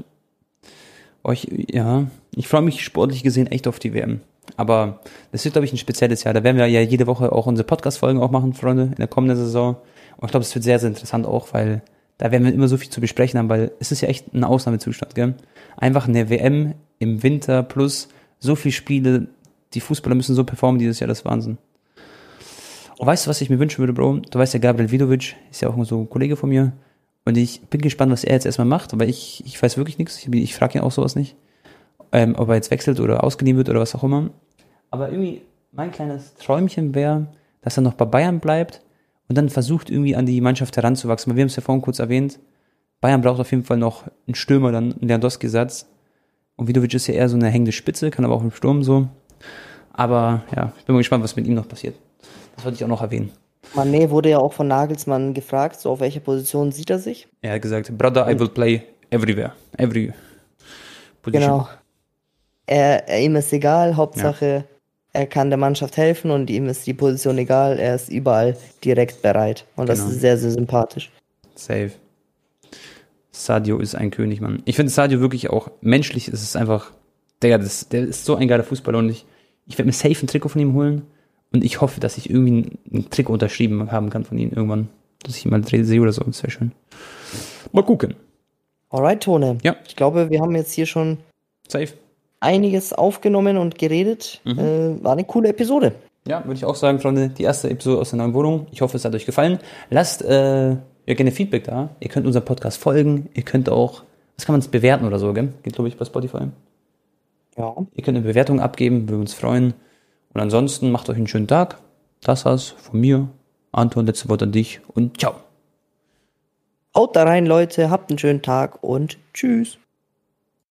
B: Euch, ja, ich freue mich sportlich gesehen echt auf die WM. Aber das wird, glaube ich, ein spezielles Jahr. Da werden wir ja jede Woche auch unsere Podcast-Folgen auch machen, Freunde, in der kommenden Saison. Und ich glaube, es wird sehr, sehr interessant auch, weil da werden wir immer so viel zu besprechen haben, weil es ist ja echt ein Ausnahmezustand, gell? Einfach eine WM im Winter plus so viele Spiele, die Fußballer müssen so performen dieses Jahr, das ist Wahnsinn. Und weißt du, was ich mir wünschen würde, Bro? Du weißt ja, Gabriel Vidovic ist ja auch so ein Kollege von mir. Und ich bin gespannt, was er jetzt erstmal macht, weil ich, ich weiß wirklich nichts. Ich, ich frage ihn auch sowas nicht. Ähm, ob er jetzt wechselt oder ausgeliehen wird oder was auch immer. Aber irgendwie, mein kleines Träumchen wäre, dass er noch bei Bayern bleibt und dann versucht, irgendwie an die Mannschaft heranzuwachsen. Weil wir haben es ja vorhin kurz erwähnt. Bayern braucht auf jeden Fall noch einen Stürmer, dann einen Lewandowski-Satz. Und Vidovic ist ja eher so eine hängende Spitze, kann aber auch im Sturm so. Aber ja, ich bin mal gespannt, was mit ihm noch passiert. Das wollte ich auch noch erwähnen.
A: Mané wurde ja auch von Nagelsmann gefragt, so auf welche Position sieht er sich?
B: Er hat gesagt, Brother, I will play everywhere. Every
A: position. Genau. Er, er, ihm ist egal, Hauptsache ja. er kann der Mannschaft helfen und ihm ist die Position egal, er ist überall direkt bereit. Und das genau. ist sehr, sehr sympathisch.
B: Safe. Sadio ist ein König, Mann. Ich finde Sadio wirklich auch menschlich, ist es einfach, der, das, der ist so ein geiler Fußballer und ich, ich werde mir safe ein Trikot von ihm holen und ich hoffe, dass ich irgendwie ein Trikot unterschrieben haben kann von ihm irgendwann, dass ich ihn mal sehe oder so, das wäre schön. Mal gucken.
A: Alright, Tone.
B: Ja.
A: Ich glaube, wir haben jetzt hier schon
B: safe
A: einiges aufgenommen und geredet. Mhm. Äh, war eine coole Episode.
B: Ja, würde ich auch sagen, Freunde, die erste Episode aus der neuen Wohnung. Ich hoffe, es hat euch gefallen. Lasst äh, ja gerne Feedback da. Ihr könnt unserem Podcast folgen. Ihr könnt auch, was kann man es bewerten oder so, gell? Geht, glaube ich, bei Spotify.
A: Ja.
B: Ihr könnt eine Bewertung abgeben, würden uns freuen. Und ansonsten macht euch einen schönen Tag. Das war's von mir. Anton, letzte Wort an dich und ciao.
A: Haut da rein, Leute. Habt einen schönen Tag und tschüss.